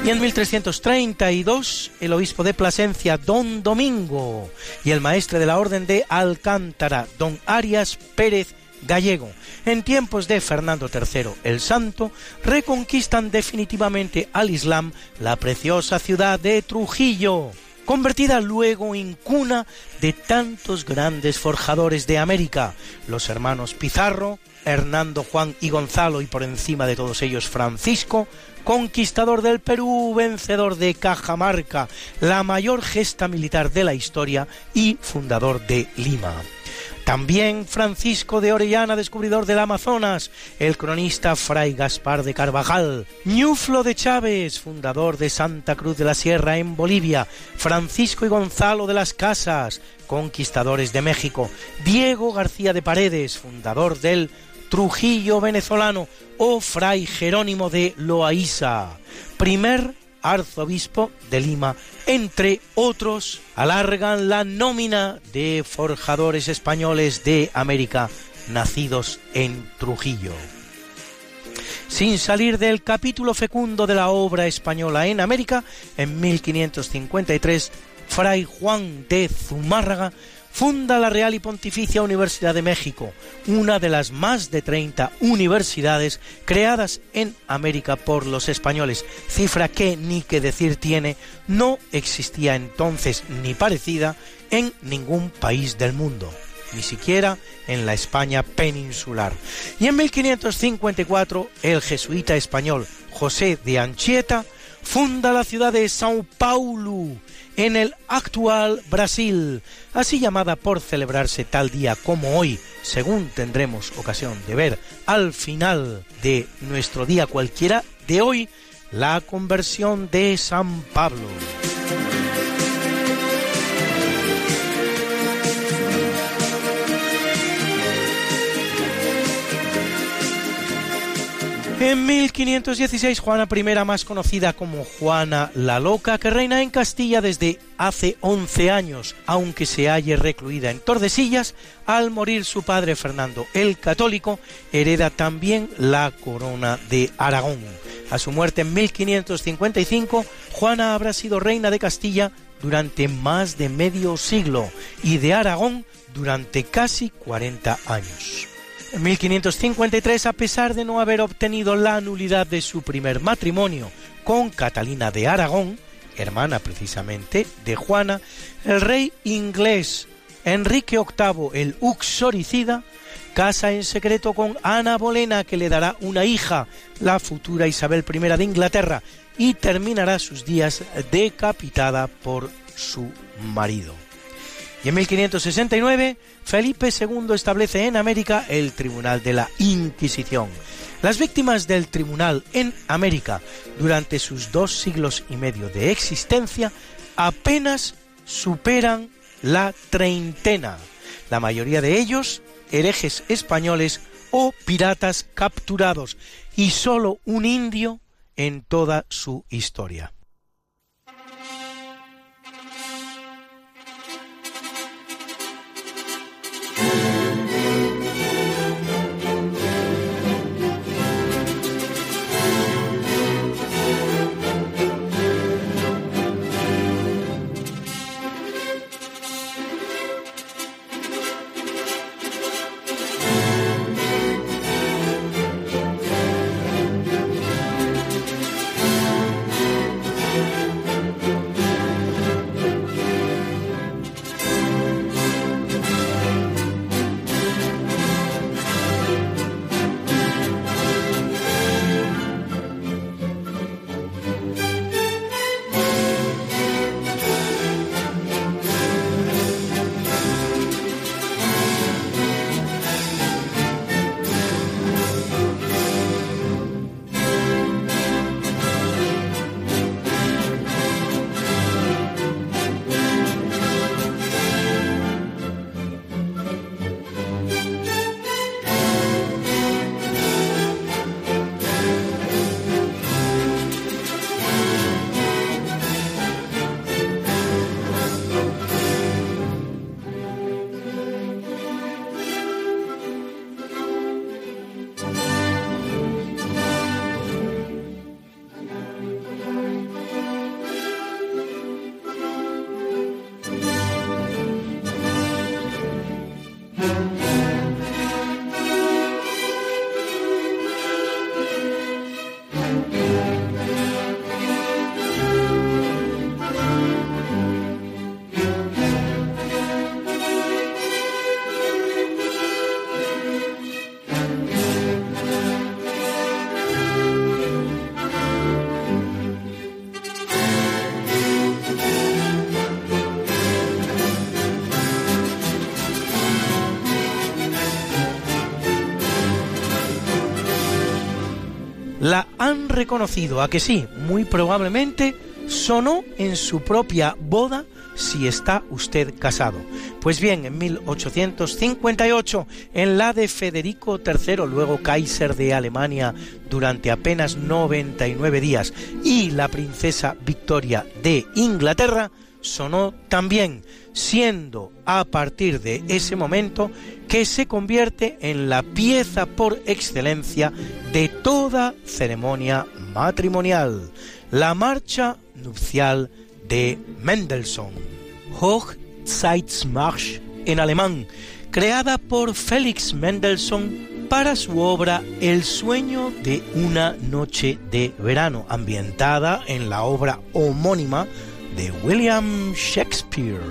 Y en 1332, el obispo de Plasencia, don Domingo, y el maestre de la Orden de Alcántara, don Arias Pérez Gallego, en tiempos de Fernando III el Santo, reconquistan definitivamente al Islam la preciosa ciudad de Trujillo, convertida luego en cuna de tantos grandes forjadores de América, los hermanos Pizarro, Hernando, Juan y Gonzalo, y por encima de todos ellos Francisco, conquistador del Perú, vencedor de Cajamarca, la mayor gesta militar de la historia y fundador de Lima. También Francisco de Orellana, descubridor del Amazonas, el cronista Fray Gaspar de Carvajal, Ñuflo de Chávez, fundador de Santa Cruz de la Sierra en Bolivia, Francisco y Gonzalo de las Casas, conquistadores de México, Diego García de Paredes, fundador del Trujillo venezolano o Fray Jerónimo de Loaiza, primer arzobispo de Lima, entre otros, alargan la nómina de forjadores españoles de América nacidos en Trujillo. Sin salir del capítulo fecundo de la obra española en América, en 1553, Fray Juan de Zumárraga funda la Real y Pontificia Universidad de México, una de las más de 30 universidades creadas en América por los españoles, cifra que ni que decir tiene, no existía entonces ni parecida en ningún país del mundo, ni siquiera en la España peninsular. Y en 1554 el jesuita español José de Anchieta funda la ciudad de São Paulo, en el actual Brasil, así llamada por celebrarse tal día como hoy, según tendremos ocasión de ver al final de nuestro día cualquiera de hoy, la conversión de San Pablo. En 1516, Juana I, más conocida como Juana la Loca, que reina en Castilla desde hace 11 años, aunque se halle recluida en Tordesillas, al morir su padre Fernando el Católico, hereda también la corona de Aragón. A su muerte en 1555, Juana habrá sido reina de Castilla durante más de medio siglo y de Aragón durante casi 40 años. En 1553, a pesar de no haber obtenido la nulidad de su primer matrimonio con Catalina de Aragón, hermana precisamente de Juana, el rey inglés Enrique VIII el Uxoricida casa en secreto con Ana Bolena que le dará una hija, la futura Isabel I de Inglaterra, y terminará sus días decapitada por su marido. Y en 1569, Felipe II establece en América el Tribunal de la Inquisición. Las víctimas del tribunal en América durante sus dos siglos y medio de existencia apenas superan la treintena, la mayoría de ellos herejes españoles o piratas capturados, y solo un indio en toda su historia. Reconocido, a que sí, muy probablemente sonó en su propia boda si está usted casado. Pues bien, en 1858, en la de Federico III, luego Kaiser de Alemania durante apenas 99 días, y la princesa Victoria de Inglaterra, sonó también, siendo a partir de ese momento que se convierte en la pieza por excelencia de toda ceremonia matrimonial, la marcha nupcial de Mendelssohn, Hochzeitsmarsch en alemán, creada por Felix Mendelssohn para su obra El sueño de una noche de verano, ambientada en la obra homónima de William Shakespeare.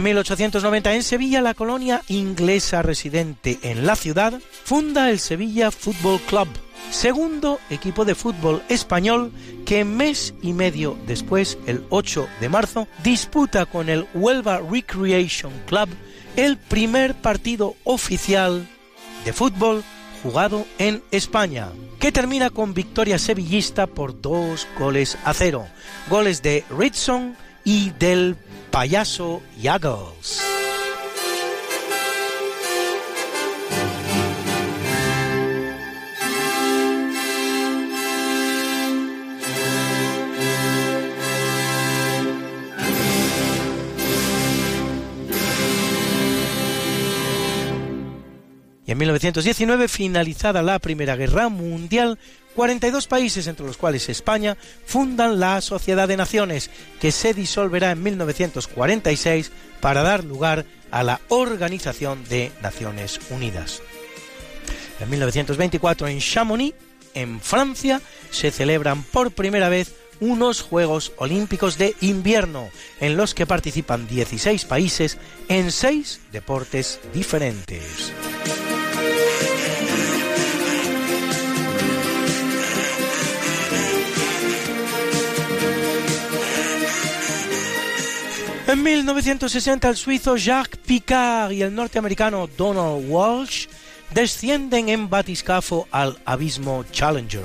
En 1890 en Sevilla, la colonia inglesa residente en la ciudad funda el Sevilla Football Club, segundo equipo de fútbol español que mes y medio después, el 8 de marzo, disputa con el Huelva Recreation Club el primer partido oficial de fútbol jugado en España, que termina con victoria sevillista por dos goles a cero, goles de Ritson y del payaso Yaggles. Y en 1919, finalizada la Primera Guerra Mundial, 42 países, entre los cuales España, fundan la Sociedad de Naciones, que se disolverá en 1946 para dar lugar a la Organización de Naciones Unidas. En 1924, en Chamonix, en Francia, se celebran por primera vez unos Juegos Olímpicos de Invierno, en los que participan 16 países en 6 deportes diferentes. En 1960 el suizo Jacques Picard y el norteamericano Donald Walsh descienden en batiscafo al abismo Challenger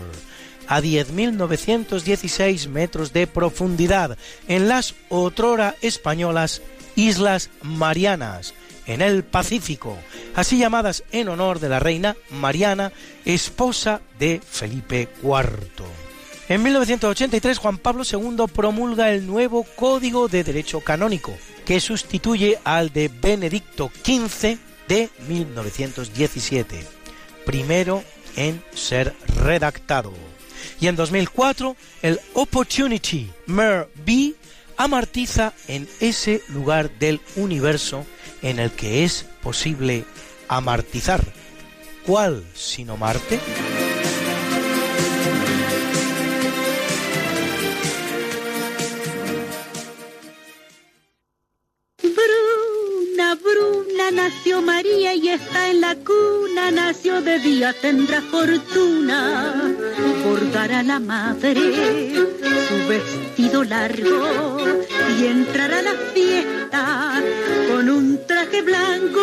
a 10.916 metros de profundidad en las otrora españolas Islas Marianas, en el Pacífico, así llamadas en honor de la reina Mariana, esposa de Felipe IV. En 1983 Juan Pablo II promulga el nuevo Código de Derecho Canónico, que sustituye al de Benedicto XV de 1917, primero en ser redactado. Y en 2004 el Opportunity Mer B amartiza en ese lugar del universo en el que es posible amartizar. ¿Cuál sino Marte? Nació de día, tendrá fortuna, bordará la madre su vestido largo y entrará a la fiesta con un traje blanco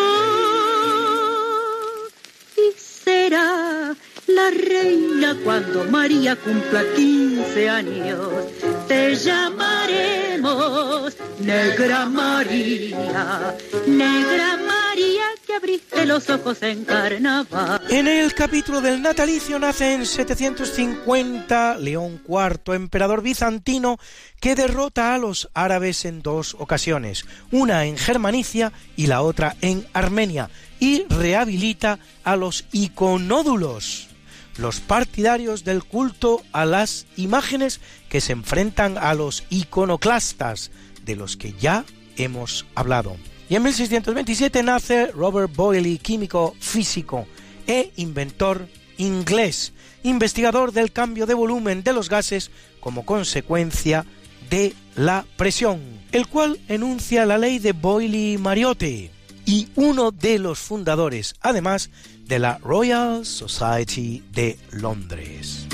y será la reina cuando María cumpla 15 años. Te llamaremos Negra María, Negra María abriste los ojos en carnaval. En el capítulo del natalicio nace en 750 León IV, emperador bizantino, que derrota a los árabes en dos ocasiones, una en Germanicia y la otra en Armenia, y rehabilita a los iconódulos los partidarios del culto a las imágenes que se enfrentan a los iconoclastas, de los que ya hemos hablado. Y en 1627 nace Robert Boyle, químico físico e inventor inglés, investigador del cambio de volumen de los gases como consecuencia de la presión, el cual enuncia la ley de Boyle-Mariotte y uno de los fundadores, además, de la Royal Society de Londres.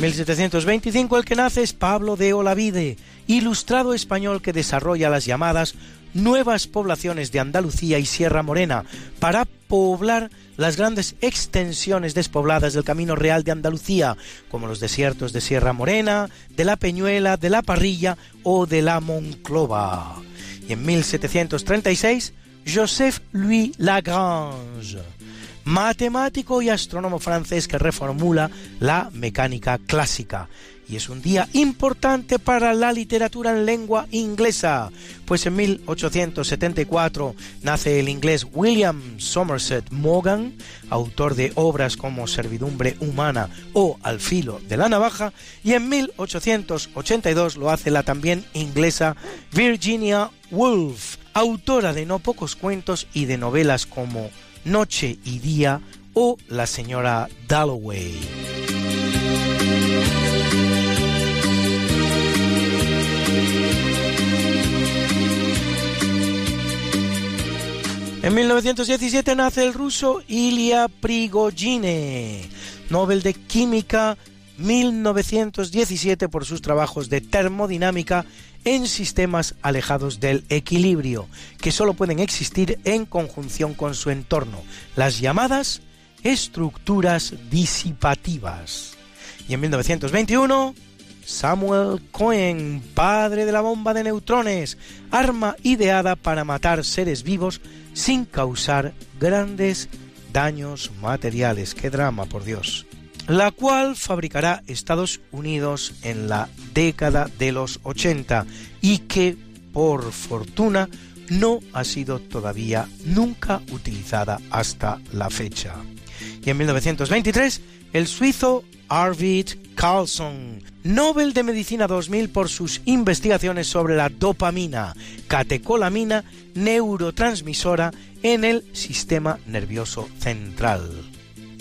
1725 el que nace es Pablo de Olavide, ilustrado español que desarrolla las llamadas nuevas poblaciones de Andalucía y Sierra Morena para poblar las grandes extensiones despobladas del Camino Real de Andalucía, como los desiertos de Sierra Morena, de la Peñuela, de la Parrilla o de la Monclova. Y en 1736, Joseph Louis Lagrange, matemático y astrónomo francés que reformula la mecánica clásica. Y es un día importante para la literatura en lengua inglesa, pues en 1874 nace el inglés William Somerset Maugham, autor de obras como Servidumbre Humana o Al filo de la navaja, y en 1882 lo hace la también inglesa Virginia Woolf, autora de no pocos cuentos y de novelas como Noche y Día o La señora Dalloway. En 1917 nace el ruso Ilya Prigogine, Nobel de Química 1917 por sus trabajos de termodinámica en sistemas alejados del equilibrio, que solo pueden existir en conjunción con su entorno, las llamadas estructuras disipativas. Y en 1921 Samuel Cohen, padre de la bomba de neutrones, arma ideada para matar seres vivos sin causar grandes daños materiales. ¡Qué drama, por Dios! La cual fabricará Estados Unidos en la década de los 80 y que, por fortuna, no ha sido todavía nunca utilizada hasta la fecha. Y en 1923, el suizo Arvid Carlson, Nobel de Medicina 2000 por sus investigaciones sobre la dopamina, catecolamina neurotransmisora en el sistema nervioso central.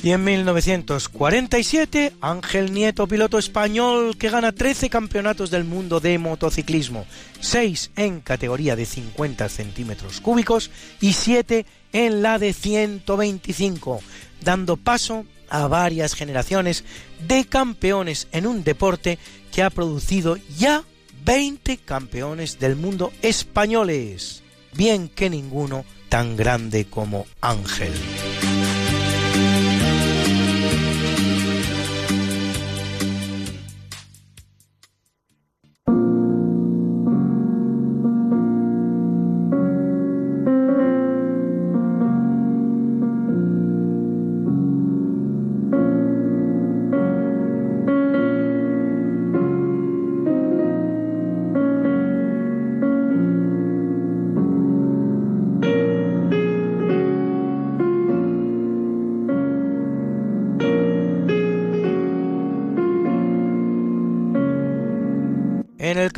Y en 1947, Ángel Nieto, piloto español que gana 13 campeonatos del mundo de motociclismo, 6 en categoría de 50 centímetros cúbicos y 7 en la de 125, dando paso a varias generaciones de campeones en un deporte que ha producido ya 20 campeones del mundo españoles, bien que ninguno tan grande como Ángel.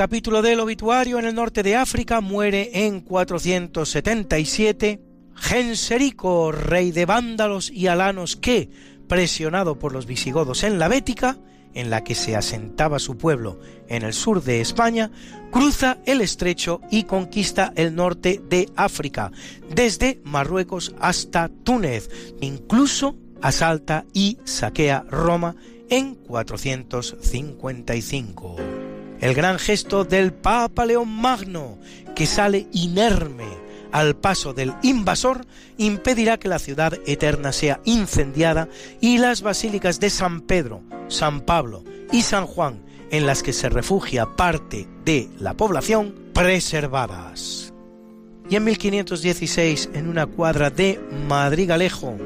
Capítulo del obituario en el norte de África muere en 477 Genserico, rey de vándalos y alanos que, presionado por los visigodos en la Bética, en la que se asentaba su pueblo en el sur de España, cruza el estrecho y conquista el norte de África, desde Marruecos hasta Túnez, incluso asalta y saquea Roma en 455 el gran gesto del Papa León Magno, que sale inerme al paso del invasor, impedirá que la ciudad eterna sea incendiada y las basílicas de San Pedro, San Pablo y San Juan, en las que se refugia parte de la población, preservadas. Y en 1516, en una cuadra de Madrigalejo,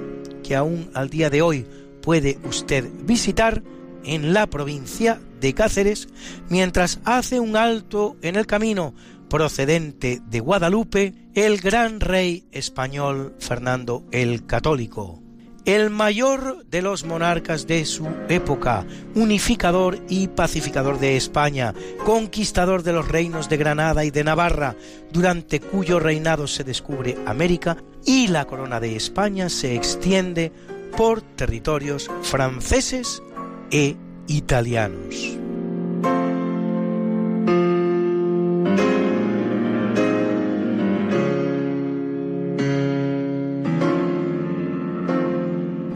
que aún al día de hoy puede usted visitar, en la provincia de Cáceres, mientras hace un alto en el camino procedente de Guadalupe el gran rey español Fernando el Católico, el mayor de los monarcas de su época, unificador y pacificador de España, conquistador de los reinos de Granada y de Navarra, durante cuyo reinado se descubre América y la corona de España se extiende por territorios franceses e italianos.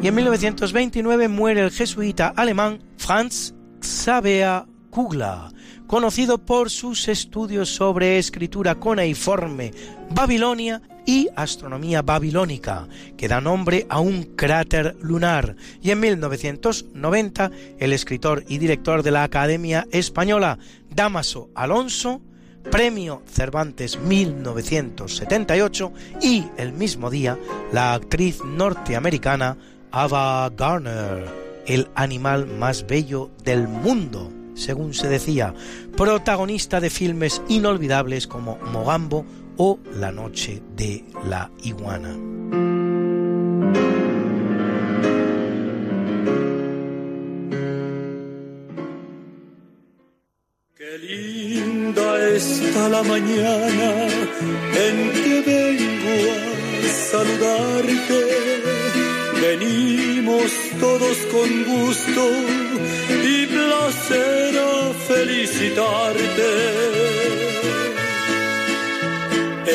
y en 1929 muere el jesuita alemán Franz Xaver Kugler, conocido por sus estudios sobre escritura cuneiforme babilonia y astronomía babilónica, que da nombre a un cráter lunar, y en 1990 el escritor y director de la Academia Española, Damaso Alonso, Premio Cervantes 1978 y el mismo día la actriz norteamericana Ava Garner, el animal más bello del mundo, según se decía, protagonista de filmes inolvidables como Mogambo o La noche de la iguana. Qué linda está la mañana en que vengo a saludarte Venimos todos con gusto y placer a felicitarte.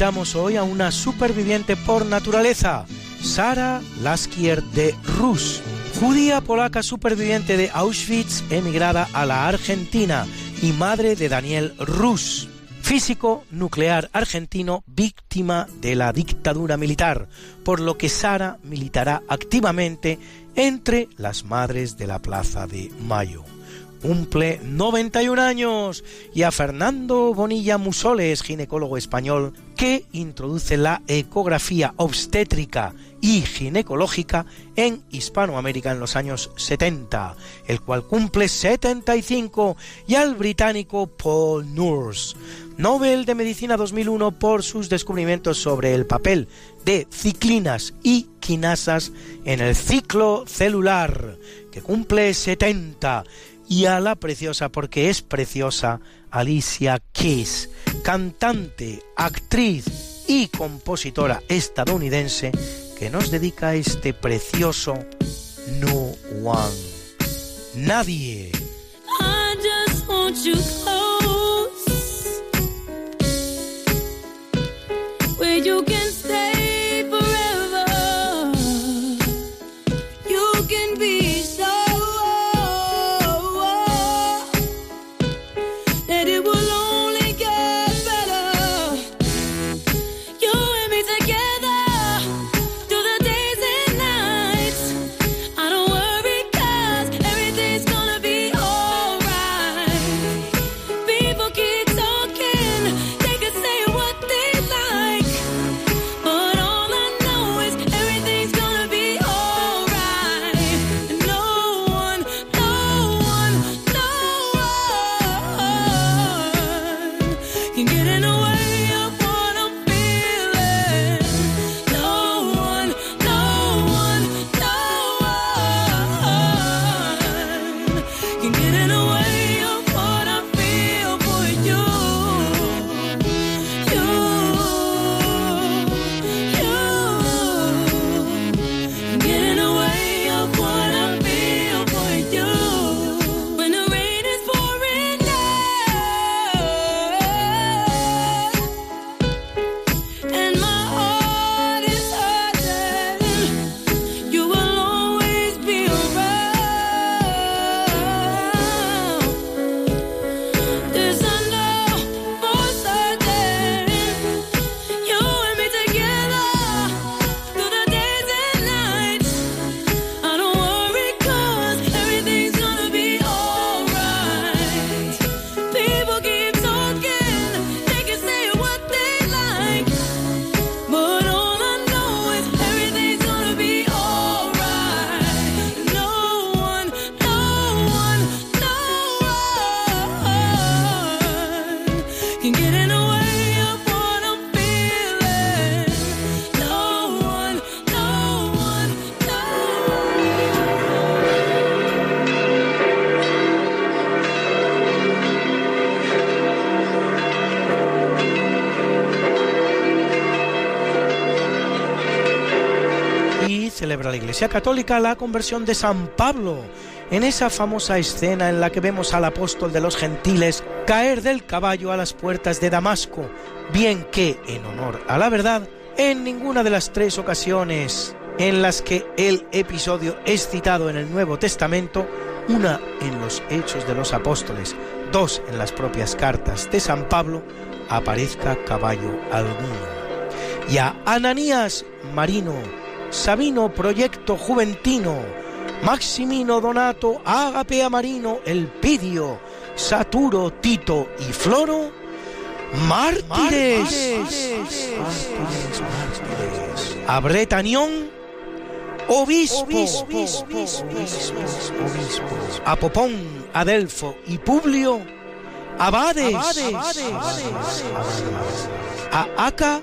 Hoy a una superviviente por naturaleza, Sara Laskier de Rus, judía polaca superviviente de Auschwitz emigrada a la Argentina y madre de Daniel Rus, físico nuclear argentino víctima de la dictadura militar, por lo que Sara militará activamente entre las madres de la Plaza de Mayo. Cumple 91 años. Y a Fernando Bonilla Musoles, ginecólogo español, que introduce la ecografía obstétrica y ginecológica en Hispanoamérica en los años 70, el cual cumple 75, y al británico Paul Nurse, Nobel de Medicina 2001 por sus descubrimientos sobre el papel de ciclinas y quinasas en el ciclo celular, que cumple 70, y a la preciosa, porque es preciosa, Alicia Keys, cantante, actriz y compositora estadounidense que nos dedica este precioso No One. Nadie. I just want you Iglesia Católica la conversión de San Pablo, en esa famosa escena en la que vemos al apóstol de los gentiles caer del caballo a las puertas de Damasco, bien que, en honor a la verdad, en ninguna de las tres ocasiones en las que el episodio es citado en el Nuevo Testamento, una en los Hechos de los Apóstoles, dos en las propias cartas de San Pablo, aparezca caballo alguno. Y a Ananías Marino, Sabino Proyecto Juventino, Maximino Donato, Agape Marino, Elpidio, Saturo, Tito y Floro, mártires, a Bretanión, obispos, a Popón, Adelfo y Publio, abades, a Aca,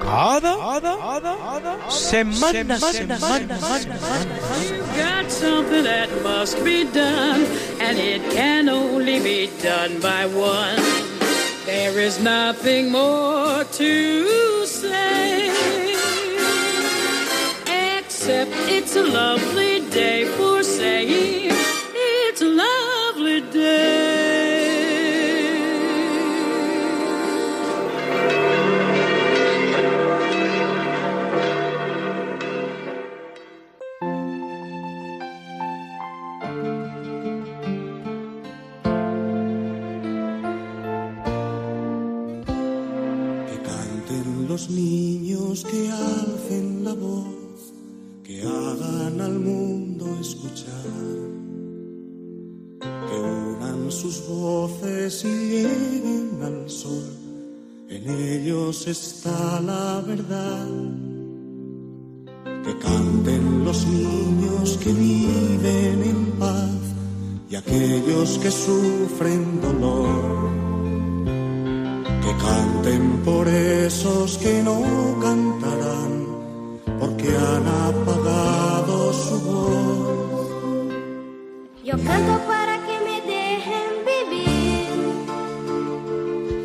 cada, semana, semana, semana, You've got something that must be done, and it can only be done by one. There is nothing more to say, except it's a lovely day for saying it's a hagan al mundo escuchar. Que unan sus voces y lleguen al sol, en ellos está la verdad. Que canten los niños que viven en paz y aquellos que sufren dolor. Que canten por esos que no cantarán, porque han apagado su voz. Yo canto para que me dejen vivir.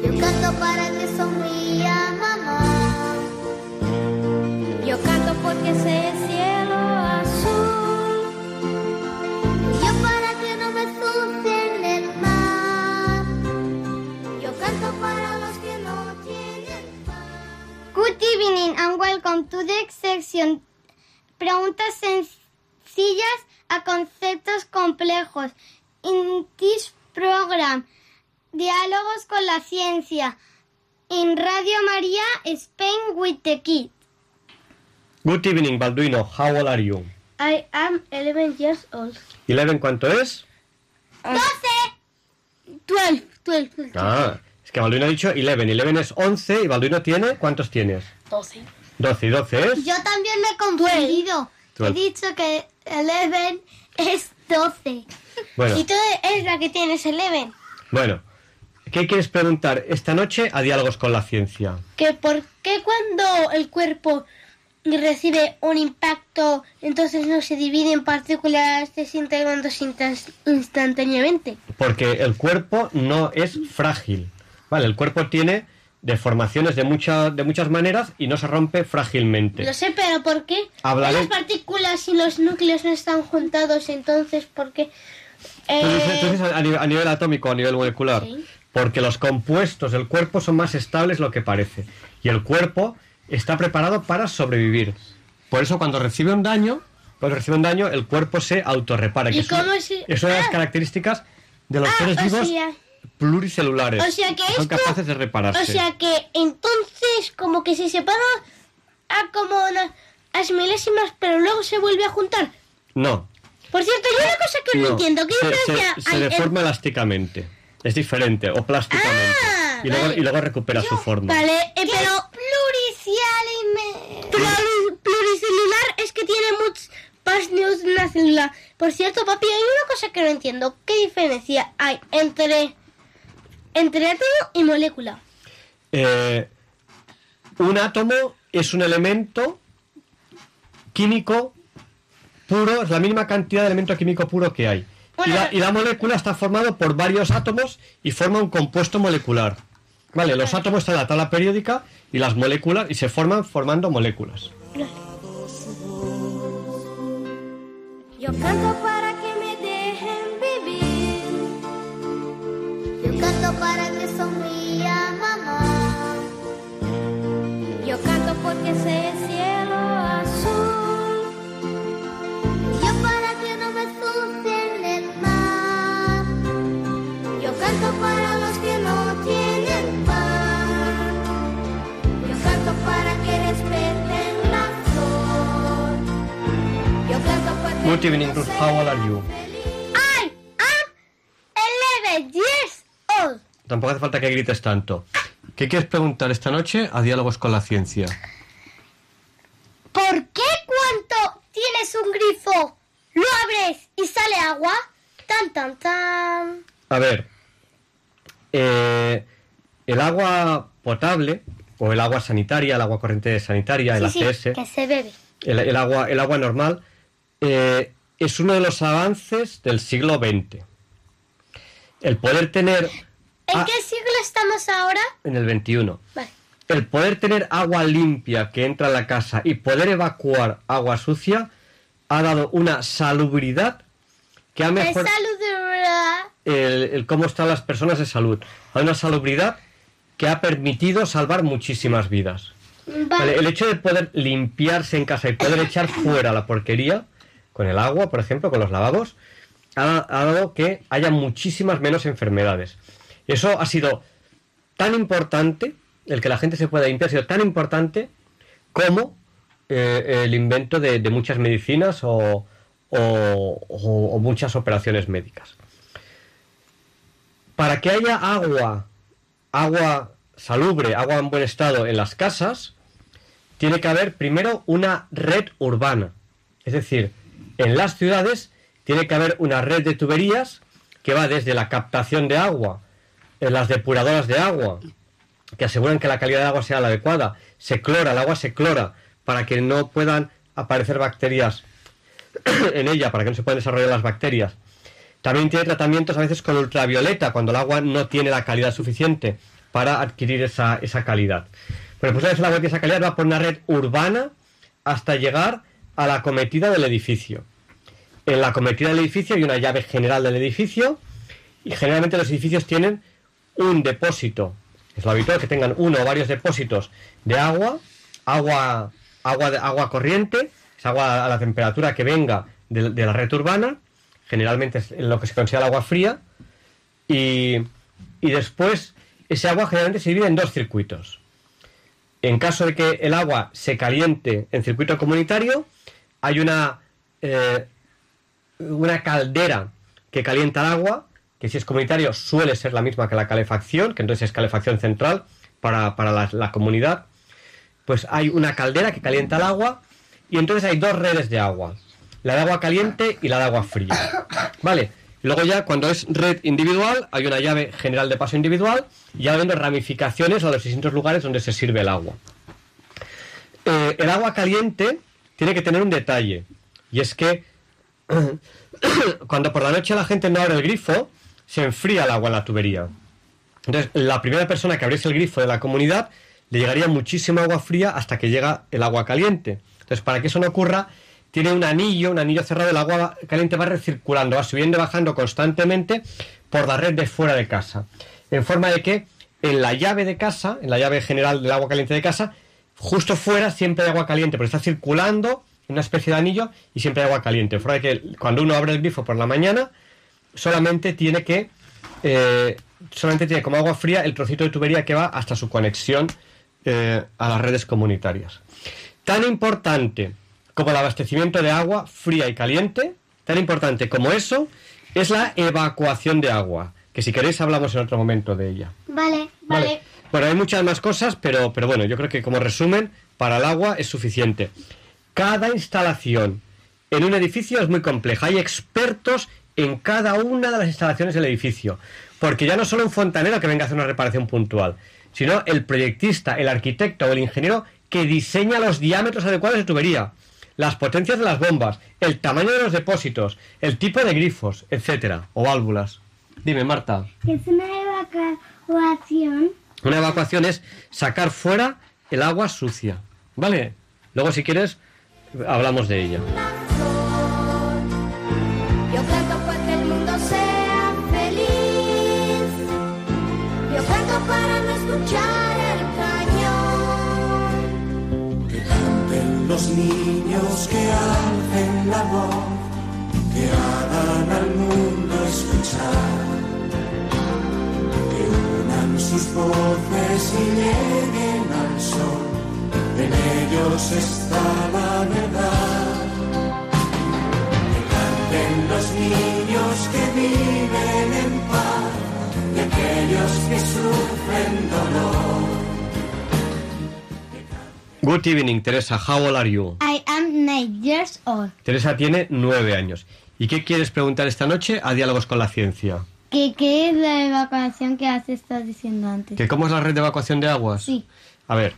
Yo canto para que sonría mamá. Yo canto porque sé el cielo azul. Yo para que no me asusten el mar. Yo canto para los que no tienen Good evening to the section Preguntas sencillas a conceptos complejos. In this program, Diálogos con la ciencia. In Radio María, Spain with the Kid. Good evening, Balduino. How old are you? I am 11 years old. ¿11 cuánto es? 12. 12. 12. Ah, es que Balduino ha dicho 11. 11 es 11 y Balduino tiene... ¿Cuántos tienes? 12. 12 y 12 es... Yo también me he confundido. He Twelve. dicho que 11 es 12. Bueno. Y tú eres la que tienes 11. Bueno, ¿qué quieres preguntar esta noche a Diálogos con la Ciencia? que por qué cuando el cuerpo recibe un impacto, entonces no se divide en partículas desintegrándose instan- instantáneamente. Porque el cuerpo no es frágil. Vale, el cuerpo tiene deformaciones de, mucha- de muchas maneras y no se rompe frágilmente. Lo sé, pero ¿por qué Hablaré- las partículas y los núcleos no están juntados? Entonces, ¿por qué? ¿Tú dices, tú Eh, a, nivel, a nivel atómico o a nivel molecular? Sí. Porque los compuestos del cuerpo son más estables de lo que parece. Y el cuerpo está preparado para sobrevivir. Por eso cuando recibe un daño, cuando recibe un daño, el cuerpo se autorrepara. ¿Y que es, cómo una- se- es una de las Ah. características de los ah, seres o vivos sea, pluricelulares. o sea que son esto- capaces de repararse. o sea que entonces como que se separa a como una- las milésimas, pero luego se vuelve a juntar. No. Por cierto, hay una cosa que no, no. entiendo. ¿Qué se, diferencia se- se hay deforma elásticamente. Es diferente, o plásticamente. Ah, y, luego, vale. y luego recupera su forma. Vale, eh, pero pluricial pluricelular es que tiene muchas más de una célula. Por cierto, papi, hay una cosa que no entiendo. ¿Qué diferencia hay entre, entre átomo y molécula? Eh, un átomo es un elemento químico puro, es la mínima cantidad de elemento químico puro que hay. Y la, y la molécula está formado por varios átomos y forma un compuesto molecular. Vale, los átomos están en la tabla periódica y las moléculas y se forman formando moléculas. Yo canto para canto para que sonría mamá. Yo canto porque sé el cielo azul. Yo para que no me ensucien el mar. Yo canto para los que no tienen pan. Yo canto para que respeten la flor. Yo canto porque Good evening, Ruth. How old are you? I am 11 years Tampoco hace falta que grites tanto. ¿Qué quieres preguntar esta noche a Diálogos con la Ciencia? ¿Por qué cuando tienes un grifo lo abres y sale agua? Tan, tan, tan. A ver, eh, el agua potable o el agua sanitaria, el agua corriente sanitaria, el Sí, sí, ACS, que se bebe. el, el agua, el agua normal, eh, es uno de los avances del siglo XX. El poder tener ¿En qué siglo estamos ahora? en el XXI, Vale. el poder tener agua limpia que entra a la casa y poder evacuar agua sucia ha dado una salubridad que ha mejorado salud de verdad. el, el cómo están las personas de salud. Hay una salubridad que ha permitido salvar muchísimas vidas. Vale. Vale, el hecho de poder limpiarse en casa y poder echar fuera la porquería con el agua, por ejemplo, con los lavabos, ha, dado que haya muchísimas menos enfermedades. Eso ha sido tan importante, el que la gente se pueda limpiar ha sido tan importante como eh, el invento de, muchas medicinas o- o muchas operaciones médicas. Para que haya agua, agua salubre, agua en buen estado en las casas, tiene que haber primero una red urbana. Es decir, en las ciudades tiene que haber una red de tuberías que va desde la captación de agua, en las depuradoras de agua, que aseguran que la calidad de agua sea la adecuada, se clora, el agua se clora para que no puedan aparecer bacterias en ella, para que no se puedan desarrollar las bacterias. También tiene tratamientos a veces con ultravioleta, cuando el agua no tiene la calidad suficiente para adquirir esa, esa calidad. Bueno, pues una vez el agua tiene esa calidad va por una red urbana hasta llegar a la cometida del edificio. En la cometida del edificio hay una llave general del edificio y generalmente los edificios tienen un depósito. Es lo habitual que tengan uno o varios depósitos de agua, agua, agua, de- agua corriente, es agua a la temperatura que venga de, de la red urbana, generalmente es lo que se considera el agua fría, y, y después ese agua generalmente se divide en dos circuitos. En caso de que el agua se caliente en circuito comunitario, hay una, eh, una caldera que calienta el agua, que si es comunitario suele ser la misma que la calefacción, que entonces es calefacción central para, para la, comunidad. Pues hay una caldera que calienta el agua y entonces hay dos redes de agua, la de agua caliente y la de agua fría. Vale, luego ya cuando es red individual hay una llave general de paso individual y ya habiendo ramificaciones a los distintos lugares donde se sirve el agua. Eh, el agua caliente tiene que tener un detalle y es que cuando por la noche la gente no abre el grifo, se enfría el agua en la tubería. Entonces, la primera persona que abriese el grifo de la comunidad le llegaría muchísima agua fría hasta que llega el agua caliente. Entonces, para que eso no ocurra, tiene un anillo, un anillo cerrado, el agua caliente va recirculando, va subiendo y bajando constantemente por la red de fuera de casa. En forma de que en la llave de casa, en la llave general del agua caliente de casa, justo fuera siempre hay agua caliente, pero está circulando una especie de anillo y siempre hay agua caliente. Forma de que cuando uno abre el grifo por la mañana, solamente tiene que eh, solamente tiene como agua fría el trocito de tubería que va hasta su conexión eh, a las redes comunitarias. Tan importante como el abastecimiento de agua fría y caliente, tan importante como eso, es la evacuación de agua, que si queréis hablamos en otro momento de ella. Vale, vale. Bueno, hay muchas más cosas, pero, pero bueno, yo creo que como resumen, para el agua es suficiente. Cada instalación en un edificio es muy compleja. Hay expertos en cada una de las instalaciones del edificio. Porque ya no solo un fontanero que venga a hacer una reparación puntual, sino el proyectista, el arquitecto o el ingeniero que diseña los diámetros adecuados de tubería, las potencias de las bombas, el tamaño de los depósitos, el tipo de grifos, etcétera, o válvulas. Dime, Marta. ¿Qué es una evacuación? Una evacuación es sacar fuera el agua sucia, ¿vale? Luego, si quieres, hablamos de ella. Yo canto para que el mundo sea feliz. Yo canto para no escuchar el cañón. Que canten los niños, que alcen la voz, que hagan al mundo escuchar. Que unan sus voces y lleguen al sol. En ellos está la verdad. Que canten los niños que viven en paz y aquellos que sufren dolor. Good evening, Teresa. How old are you? I am nine years old. Teresa tiene nueve años. ¿Y qué quieres preguntar esta noche a Diálogos con la Ciencia? ¿Qué, ¿Qué es la evacuación que has estado diciendo antes? ¿Que cómo es la red de evacuación de aguas? Sí. A ver,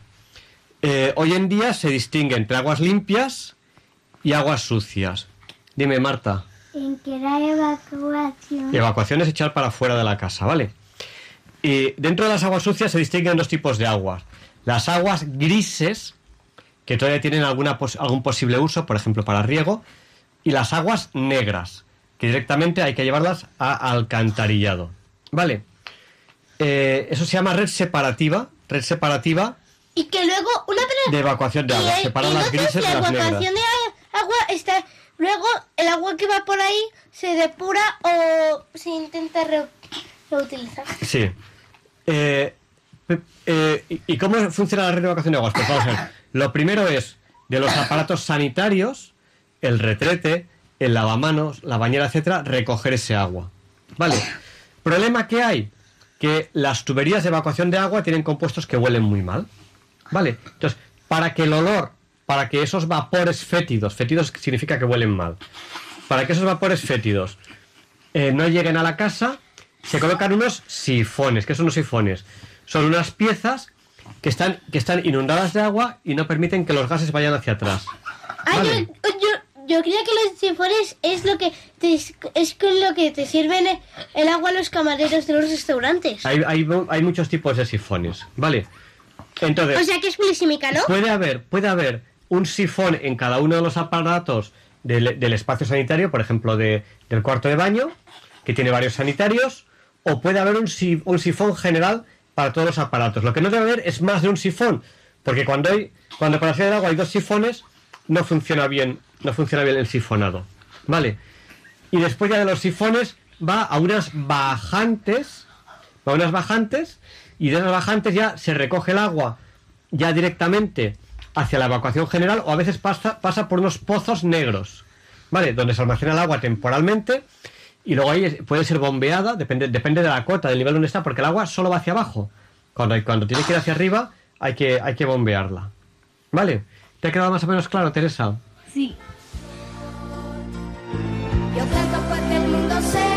eh, hoy en día se distingue entre aguas limpias y aguas sucias. Dime, Marta. ¿En qué la evacuación? Evacuación es echar para fuera de la casa, ¿vale? Y dentro de las aguas sucias se distinguen dos tipos de aguas. Las aguas grises, que todavía tienen alguna pos- algún posible uso, por ejemplo, para riego, y las aguas negras, que directamente hay que llevarlas a alcantarillado. ¿Vale? Eh, eso se llama red separativa, red separativa Y que luego una de evacuación de agua. Separan y las grises de la las evacuación negras. de a- agua está luego el agua que va por ahí se depura o se intenta re- reutilizar. Sí. Eh, eh, ¿y- ¿Y cómo funciona la red de evacuación de aguas? Pues vamos a ver. Lo primero es de los aparatos sanitarios, el retrete, el lavamanos, la bañera, etcétera, recoger ese agua. Vale. Problema que hay que las tuberías de evacuación de agua tienen compuestos que huelen muy mal. Vale. Entonces, para que el olor, para que esos vapores fétidos, fétidos significa que huelen mal, para que esos vapores fétidos eh, no lleguen a la casa, se colocan unos sifones. ¿Qué son los sifones? Son unas piezas que están, que están inundadas de agua y no permiten que los gases vayan hacia atrás. Ah, Vale. yo, yo, yo creía que los sifones es lo que te, es con lo que te sirven el, el agua a los camareros de los restaurantes. Hay, hay, hay muchos tipos de sifones, ¿vale? Entonces, O sea que es ¿no? puede haber, puede haber un sifón en cada uno de los aparatos del, del espacio sanitario, por ejemplo, de- del cuarto de baño, que tiene varios sanitarios, o puede haber un, un sifón general para todos los aparatos. Lo que no debe haber es más de un sifón, porque cuando hay, cuando para hacer agua hay dos sifones, no funciona bien, no funciona bien el sifonado, ¿vale? Y después ya de los sifones va a unas bajantes, va a unas bajantes, y de esas bajantes ya se recoge el agua ya directamente hacia la evacuación general o a veces pasa, pasa por unos pozos negros, ¿vale? Donde se almacena el agua temporalmente y luego ahí puede ser bombeada, depende, depende de la cota, del nivel donde está, porque el agua solo va hacia abajo. Cuando, cuando tiene que ir hacia arriba hay que, hay que bombearla, ¿vale? ¿Te ha quedado más o menos claro, Teresa? Sí. Yo para que el mundo sea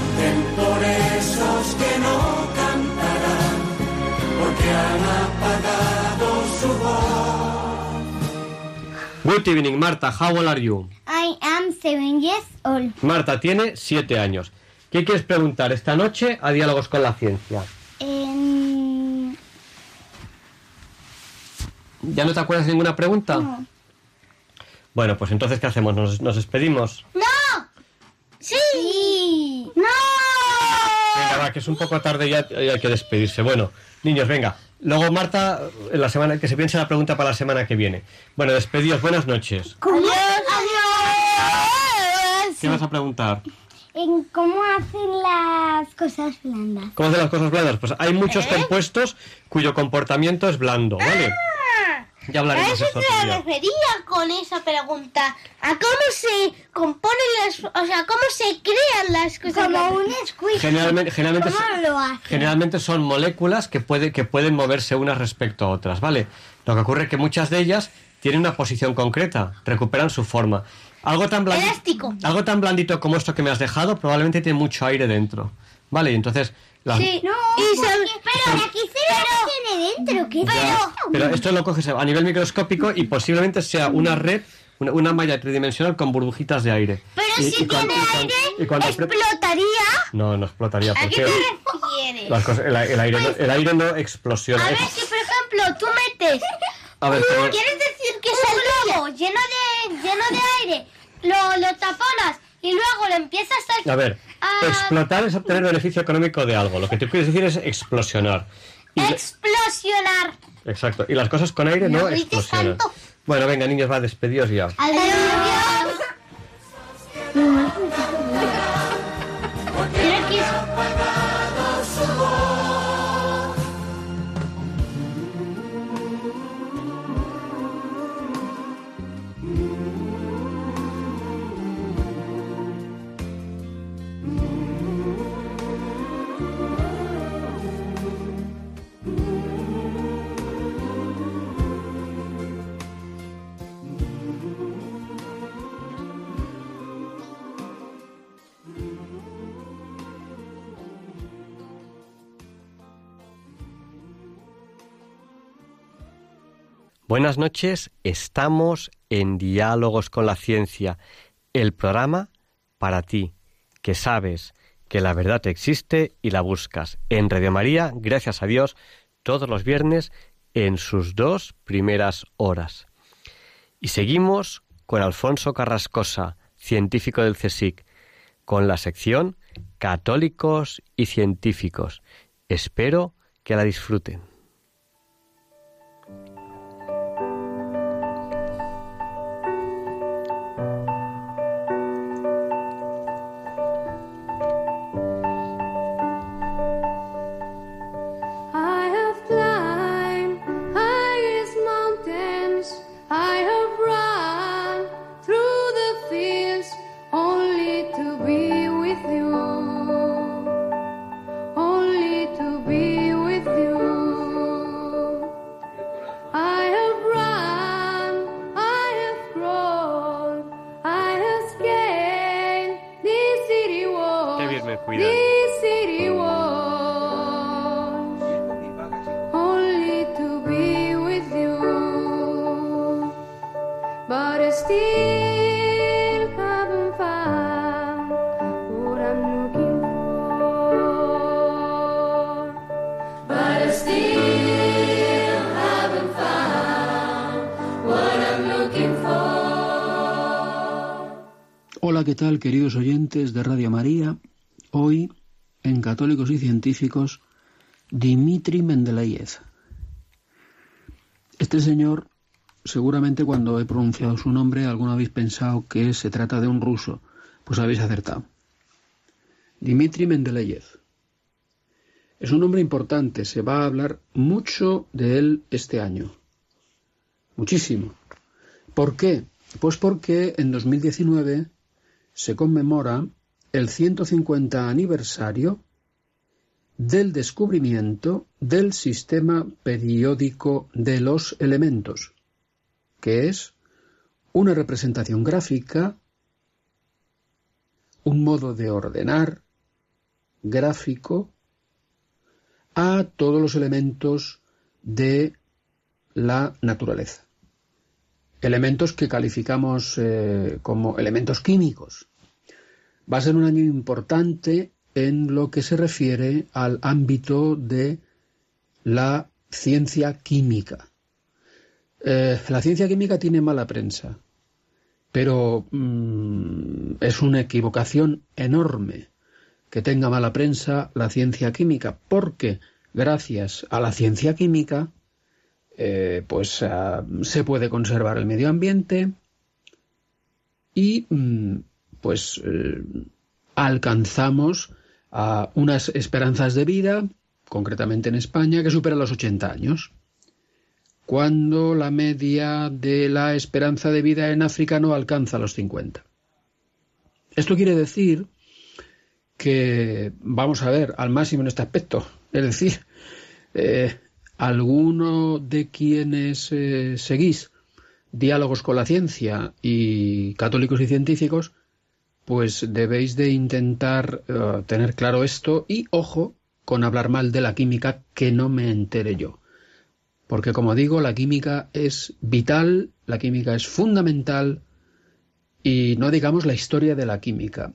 por esos que no cantarán, porque han apagado su voz. Good evening, Marta. How old are you? I am seven years old. Marta tiene siete años. ¿Qué quieres preguntar esta noche a Diálogos con la Ciencia? Em, ¿Ya no te acuerdas de ninguna pregunta? no. Bueno, pues entonces, ¿qué hacemos? ¿Nos, nos despedimos? ¡No! ¡Sí! ¡No! Que es un poco tarde ya y hay que despedirse. Bueno, niños, venga. Luego Marta, en la semana que se piense la pregunta para la semana que viene. Bueno, despedidos, buenas noches. Adiós. ¿Qué vas a preguntar? ¿En cómo hacen las cosas blandas? ¿Cómo hacen las cosas blandas? Pues hay muchos compuestos cuyo comportamiento es blando, ¿vale? Ya A hablaremos de eso eso otro se día. refería con esa pregunta. ¿A cómo se componen las... o sea, cómo se crean las cosas Como un squeeze. Generalmente, generalmente, ¿Cómo lo hacen? generalmente son moléculas que, puede, que pueden moverse unas respecto a otras, ¿vale? Lo que ocurre es que muchas de ellas tienen una posición concreta, recuperan su forma. Algo tan, blandi- Elástico. algo tan blandito como esto que me has dejado probablemente tiene mucho aire dentro, ¿vale? Y entonces... las- Sí, no, y son... pero aquí se tiene dentro, ¿qué Ya, pero esto lo coges a nivel microscópico y posiblemente sea una red, una, una malla tridimensional con burbujitas de aire. Pero Y- si y cuando- tiene aire, y cuando pre- explotaría. No, no explotaría ¿A qué porque te refieres? las cosas- el, el aire, no, el aire no explosiona. A ver, si por ejemplo tú metes... A ver, pero- ¿Quieres decir que es el globo lleno de, lleno de aire? Lo, lo taponas y luego lo empiezas a... A ver, a explotar es obtener beneficio económico de algo. Lo que tú quieres decir es explosionar. Y le- explosionar. exacto. Y las cosas con aire no No explosionan. tanto. Bueno, venga, niños, va, despedidos ya. Adiós. Creo Buenas noches, estamos en Diálogos con la Ciencia, el programa para ti, que sabes que la verdad existe y la buscas. En Radio María, gracias a Dios, todos los viernes en sus dos primeras horas. Y seguimos con Alfonso Carrascosa, científico del CSIC, con la sección Católicos y Científicos. Espero que la disfruten. ¿Qué tal, queridos oyentes de Radio María? Hoy, en Católicos y Científicos, Dmitri Mendeleev. Este señor, seguramente cuando he pronunciado su nombre, alguno habéis pensado que se trata de un ruso. Pues habéis acertado. Dmitri Mendeleev. Es un hombre importante, se va a hablar mucho de él este año. Muchísimo. ¿Por qué? Pues porque en 2019 se conmemora el 150 aniversario del descubrimiento del sistema periódico de los elementos, que es una representación gráfica, un modo de ordenar gráfico a todos los elementos de la naturaleza. Elementos que calificamos eh, como elementos químicos. Va a ser un año importante en lo que se refiere al ámbito de la ciencia química. Eh, la ciencia química tiene mala prensa, pero mm, es una equivocación enorme que tenga mala prensa la ciencia química, porque gracias a la ciencia química, eh, pues ah, se puede conservar el medio ambiente y mm, pues eh, alcanzamos a unas esperanzas de vida, concretamente en España, que superan los 80 años, cuando la media de la esperanza de vida en África no alcanza los 50. Esto quiere decir que vamos a ver al máximo en este aspecto. Es decir, eh, alguno de quienes eh, seguís diálogos con la ciencia y católicos y científicos, pues debéis de intentar eh, tener claro esto y ojo con hablar mal de la química que no me entere yo. Porque como digo, la química es vital, la química es fundamental y no digamos la historia de la química.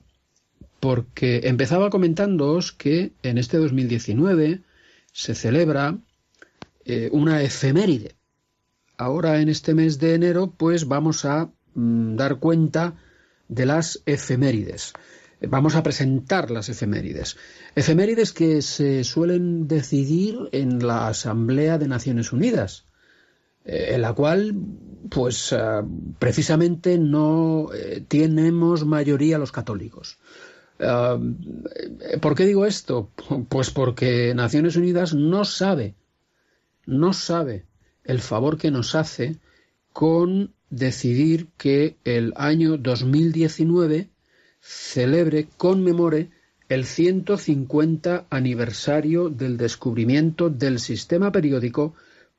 Porque empezaba comentándoos que en este 2019 se celebra eh, una efeméride. Ahora en este mes de enero pues vamos a mm, dar cuenta de las efemérides. Vamos a presentar las efemérides. Efemérides que se suelen decidir en la Asamblea de Naciones Unidas, eh, en la cual, pues, eh, precisamente no eh, tenemos mayoría los católicos. ¿Por qué digo esto? Pues porque Naciones Unidas no sabe, no sabe el favor que nos hace con decidir que el año 2019 celebre, conmemore el 150 aniversario del descubrimiento del sistema periódico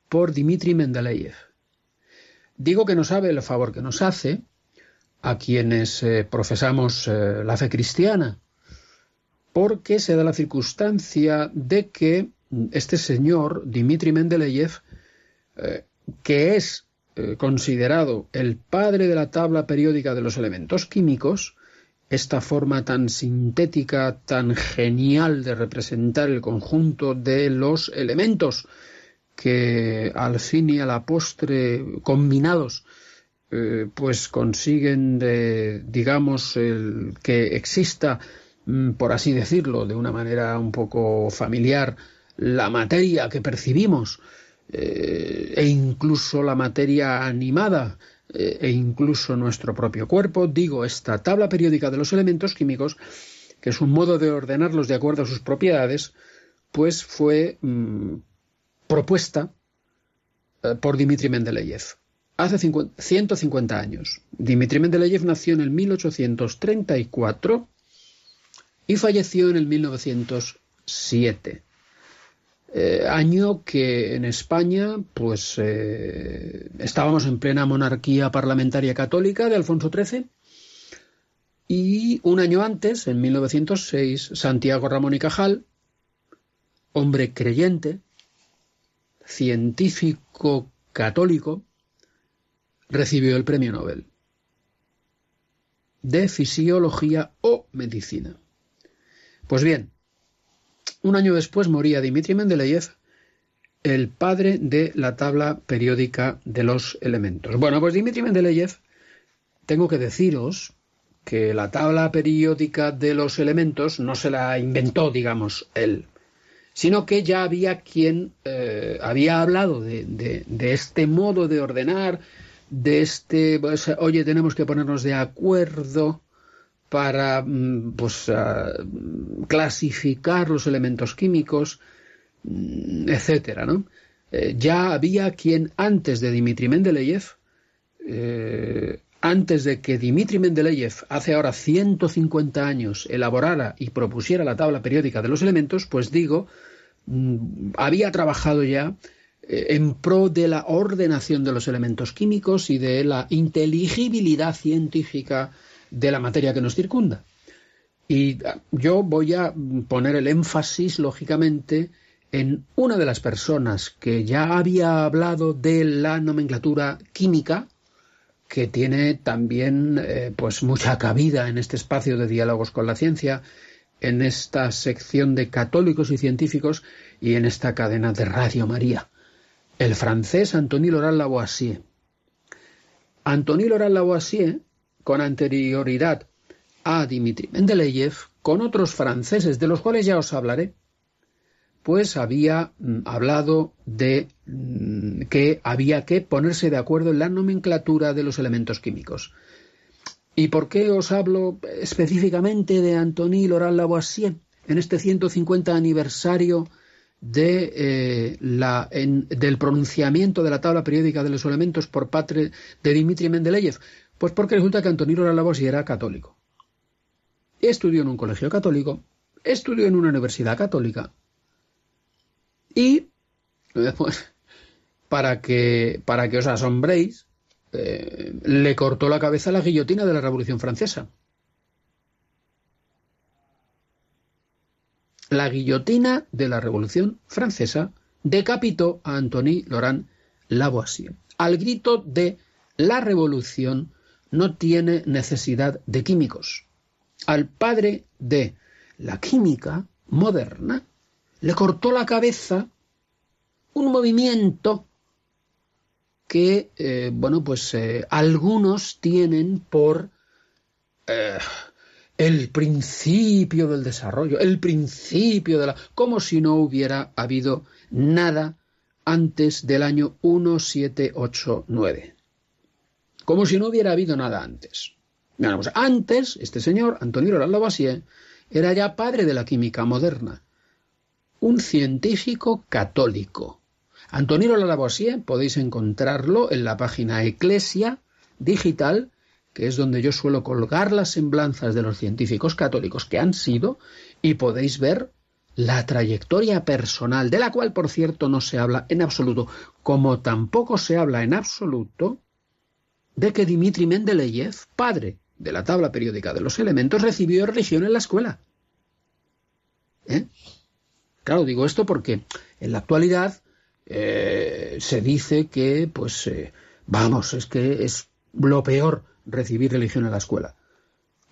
por Dmitri Mendeleev. Digo que no sabe el favor que nos hace a quienes eh, profesamos eh, la fe cristiana, porque se da la circunstancia de que este señor, Dmitri Mendeleev, eh, que es eh, considerado el padre de la tabla periódica de los elementos químicos, esta forma tan sintética, tan genial de representar el conjunto de los elementos que al fin y a la postre combinados eh, pues consiguen de, digamos el que exista mm, por así decirlo de una manera un poco familiar la materia que percibimos eh, e incluso la materia animada eh, e incluso nuestro propio cuerpo. Digo, esta tabla periódica de los elementos químicos, que es un modo de ordenarlos de acuerdo a sus propiedades, pues fue mm, propuesta eh, por Dmitri Mendeleev hace 150 años. Dmitri Mendeleev nació en el 1834 y falleció en el 1907. Eh, año que en España pues eh, estábamos en plena monarquía parlamentaria católica de Alfonso XIII y un año antes, en 1906, Santiago Ramón y Cajal, hombre creyente, científico católico, recibió el premio Nobel de fisiología o medicina. Pues bien, un año después moría Dmitri Mendeleev, el padre de la tabla periódica de los elementos. Bueno, pues Dmitri Mendeleev, tengo que deciros que la tabla periódica de los elementos no se la inventó, digamos, él, sino que ya había quien eh, había hablado de, de, este modo de ordenar, de este, pues, oye, tenemos que ponernos de acuerdo para mm, pues, clasificar los elementos químicos, mm, etcétera, ¿no? Eh, ya había quien antes de Dmitri Mendeleev, eh, antes de que Dmitri Mendeleev, hace ahora 150 años, elaborara y propusiera la tabla periódica de los elementos, pues digo, mm, había trabajado ya eh, en pro de la ordenación de los elementos químicos y de la inteligibilidad científica de la materia que nos circunda. Y ah, yo voy a poner el énfasis, lógicamente, en una de las personas que ya había hablado de la nomenclatura química, que tiene también eh, pues mucha cabida en este espacio de diálogos con la ciencia, en esta sección de católicos y científicos y en esta cadena de Radio María. El francés Anthony Laurent Lavoisier. Anthony Laurent Lavoisier con anterioridad a Dmitri Mendeleev con otros franceses, de los cuales ya os hablaré, pues había mm, hablado de mm, que había que ponerse de acuerdo en la nomenclatura de los elementos químicos. ¿Y por qué os hablo específicamente de Antony Laurent Lavoisier en este 150 aniversario eh, del pronunciamiento de la tabla periódica de los elementos por parte de Dmitri Mendeleev? Pues porque resulta que Laurent Lavoisier era católico. Estudió en un colegio católico, estudió en una universidad católica y, para que, para que os asombréis, eh, le cortó la cabeza a la guillotina de la Revolución Francesa. La guillotina de la Revolución Francesa decapitó a Antony Laurent Lavoisier al grito de la revolución no tiene necesidad de químicos. Al padre de la química moderna le cortó la cabeza un movimiento que, eh, bueno, pues eh, algunos tienen por eh, el principio del desarrollo, el principio de la... como si no hubiera habido nada antes del año 1789. Como si no hubiera habido nada antes. Bueno, antes, este señor, Antonio Lavoisier, era ya padre de la química moderna, un científico católico. Antonio Lavoisier podéis encontrarlo en la página Eclesia Digital, que es donde yo suelo colgar las semblanzas de los científicos católicos que han sido, y podéis ver la trayectoria personal, de la cual, por cierto, no se habla en absoluto, como tampoco se habla en absoluto de que Dmitri Mendeleev, padre de la tabla periódica de los elementos, recibió religión en la escuela. ¿Eh? Claro, digo esto porque en la actualidad eh, se dice que, pues, eh, vamos, es que es lo peor recibir religión en la escuela.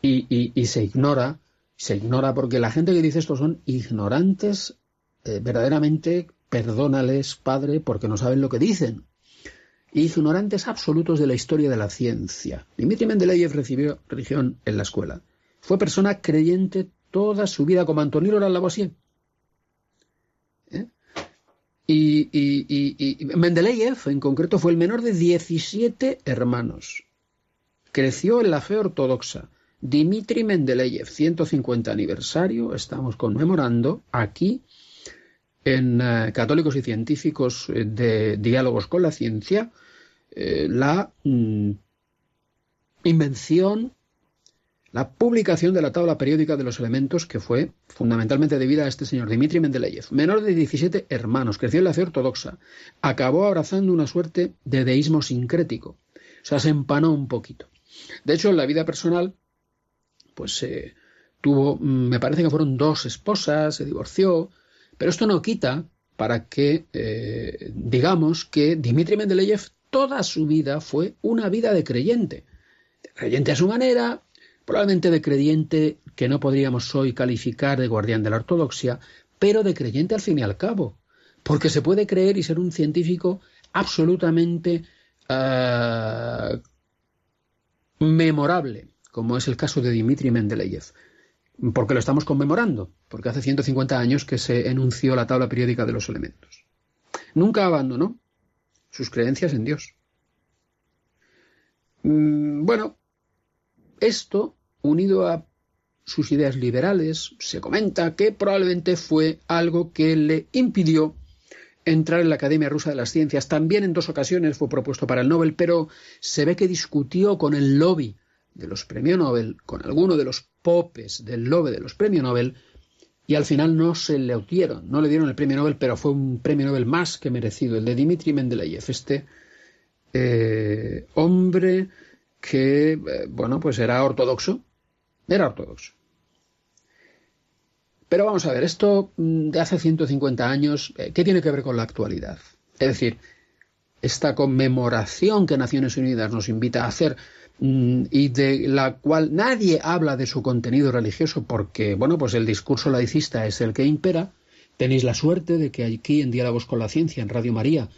Y, y- se ignora, se ignora porque la gente que dice esto son ignorantes, eh, verdaderamente, perdónales, padre, porque no saben lo que dicen. Ignorantes absolutos de la historia de la ciencia. Dmitri Mendeleev recibió religión en la escuela. Fue persona creyente toda su vida, como Antonio Laurent Lavoisier. ¿Eh? Y, y- y- Mendeleev, en concreto, fue el menor de 17 hermanos. Creció en la fe ortodoxa. Dmitri Mendeleev, 150 aniversario, estamos conmemorando aquí en eh, Católicos y Científicos eh, de Diálogos con la Ciencia eh, la mm, invención, la publicación de la tabla periódica de los elementos que fue fundamentalmente debida a este señor Dmitri Mendeleev, menor de 17 hermanos, creció en la fe ortodoxa, acabó abrazando una suerte de deísmo sincrético, o sea, se empanó un poquito. De hecho, en la vida personal, pues eh, tuvo, mm, me parece que fueron dos esposas, se divorció, pero esto no quita para que eh, digamos que Dmitri Mendeleev toda su vida fue una vida de creyente. De creyente a su manera, probablemente de creyente que no podríamos hoy calificar de guardián de la ortodoxia, pero de creyente al fin y al cabo. Porque se puede creer y ser un científico absolutamente ah, memorable, como es el caso de Dmitri Mendeleev. Porque lo estamos conmemorando, porque hace 150 años que se enunció la tabla periódica de los elementos. Nunca abandonó sus creencias en Dios. Mm, Bueno, esto, unido a sus ideas liberales, se comenta que probablemente fue algo que le impidió entrar en la Academia Rusa de las Ciencias. También en dos ocasiones fue propuesto para el Nobel, pero se ve que discutió con el lobby de los premios Nobel, con alguno de los popes del lobby de los premios Nobel, y al final no se le dieron, no le dieron el premio Nobel, pero fue un premio Nobel más que merecido, el de Dmitri Mendeleev, este eh, hombre que, eh, bueno, pues era ortodoxo, era ortodoxo. Pero vamos a ver, esto mm, de hace 150 años, eh, ¿qué tiene que ver con la actualidad? Es decir, esta conmemoración que Naciones Unidas nos invita a hacer y de la cual nadie habla de su contenido religioso porque, bueno, pues el discurso laicista es el que impera. Tenéis la suerte de que aquí en Diálogos con la Ciencia, en Radio María,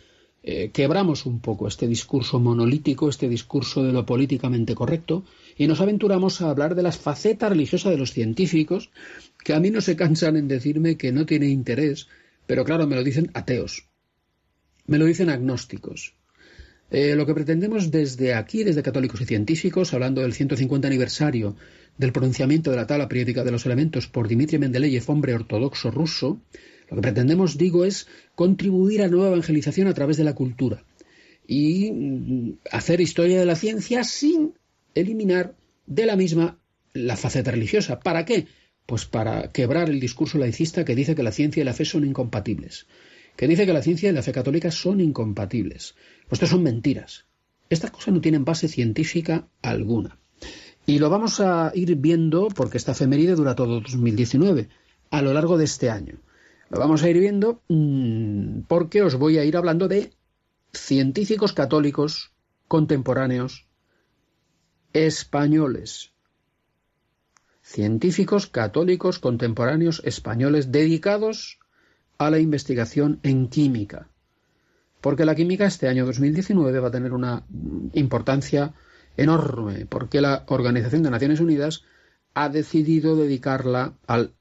eh, quebramos un poco este discurso monolítico, este discurso de lo políticamente correcto, y nos aventuramos a hablar de las facetas religiosas de los científicos, que a mí no se cansan en decirme que no tiene interés, pero claro, me lo dicen ateos, me lo dicen agnósticos. Eh, lo que pretendemos desde aquí, desde católicos y científicos, hablando del 150 aniversario del pronunciamiento de la tabla periódica de los elementos por Dmitri Mendeleev, hombre ortodoxo ruso, lo que pretendemos, digo, es contribuir a nueva evangelización a través de la cultura y mm, hacer historia de la ciencia sin eliminar de la misma la faceta religiosa. ¿Para qué? Pues para quebrar el discurso laicista que dice que la ciencia y la fe son incompatibles, que dice que la ciencia y la fe católica son incompatibles. Pues esto son mentiras. Estas cosas no tienen base científica alguna. Y lo vamos a ir viendo, porque esta efeméride dura todo 2019, a lo largo de este año. Lo vamos a ir viendo mmm, porque os voy a ir hablando de científicos católicos contemporáneos españoles. Científicos católicos contemporáneos españoles dedicados a la investigación en química. Porque la química este año 2019 va a tener una importancia enorme, porque la Organización de Naciones Unidas ha decidido dedicarla al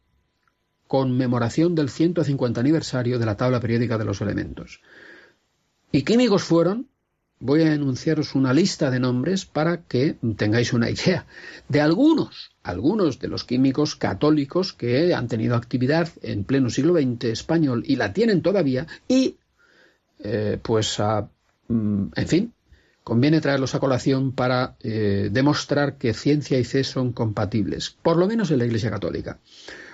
conmemoración del 150 aniversario de la tabla periódica de los elementos. Y químicos fueron, voy a enunciaros una lista de nombres para que tengáis una idea de algunos, algunos de los químicos católicos que han tenido actividad en pleno siglo XX español y la tienen todavía y, eh, pues, a, en fin, conviene traerlos a colación para eh, demostrar que ciencia y fe son compatibles, por lo menos en la Iglesia Católica.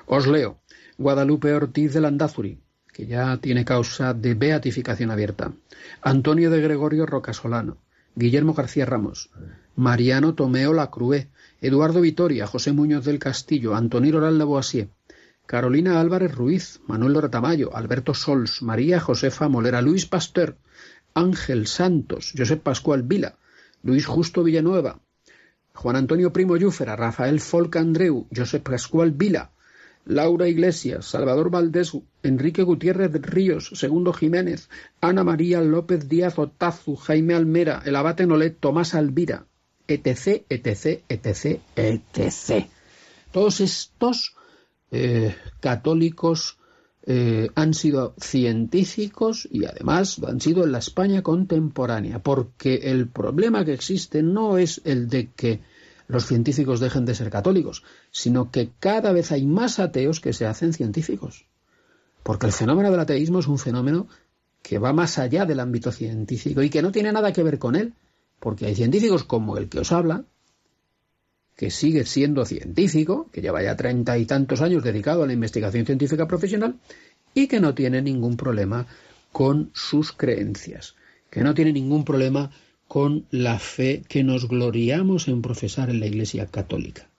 Os leo. Guadalupe Ortiz de Landázuri, que ya tiene causa de beatificación abierta. Antonio de Gregorio Rocasolano. Guillermo García Ramos. Mariano Tomeo Lacrué. Eduardo Vitoria. José Muñoz del Castillo. Antonio Oral Lavoisier. Carolina Álvarez Ruiz. Manuel Lora Alberto Sols. María Josefa Molera. Luis Pasteur. Ángel Santos. Josep Pascual Vila. Luis Justo Villanueva. Juan Antonio Primo Llúfera. Rafael Folk Andreu. Josep Pascual Vila. Laura Iglesias, Salvador Valdés, Enrique Gutiérrez Ríos, Segundo Jiménez, Ana María López Díaz Otazu, Jaime Almera, el abate Nolet, Tomás Alvira, etc., etc., etc., etc. Todos estos eh, católicos eh, han sido científicos y además han sido en la España contemporánea, porque el problema que existe no es el de que los científicos dejen de ser católicos, sino que cada vez hay más ateos que se hacen científicos. Porque el fenómeno del ateísmo es un fenómeno que va más allá del ámbito científico y que no tiene nada que ver con él, porque hay científicos como el que os habla, que sigue siendo científico, que lleva ya treinta y tantos años dedicado a la investigación científica profesional, y que no tiene ningún problema con sus creencias, que no tiene ningún problema con la fe que nos gloriamos en profesar en la Iglesia Católica.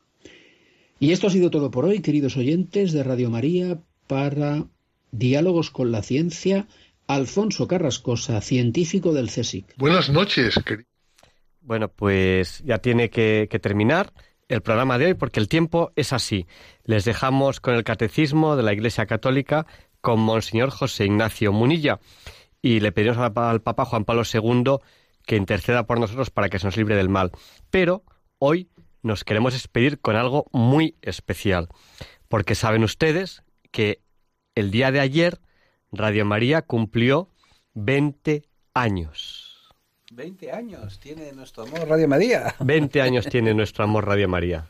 Y esto ha sido todo por hoy, queridos oyentes de Radio María, para Diálogos con la Ciencia, Alfonso Carrascosa, científico del CSIC. Buenas noches, querido. Bueno, pues ya tiene que, que, terminar el programa de hoy porque el tiempo es así. Les dejamos con el Catecismo de la Iglesia Católica con Monseñor José Ignacio Munilla y le pedimos al, al Papa Juan Pablo II que interceda por nosotros para que se nos libre del mal. Pero hoy nos queremos despedir con algo muy especial, porque saben ustedes que el día de ayer Radio María cumplió 20 años. 20 años tiene nuestro amor Radio María. 20 años tiene nuestro amor Radio María.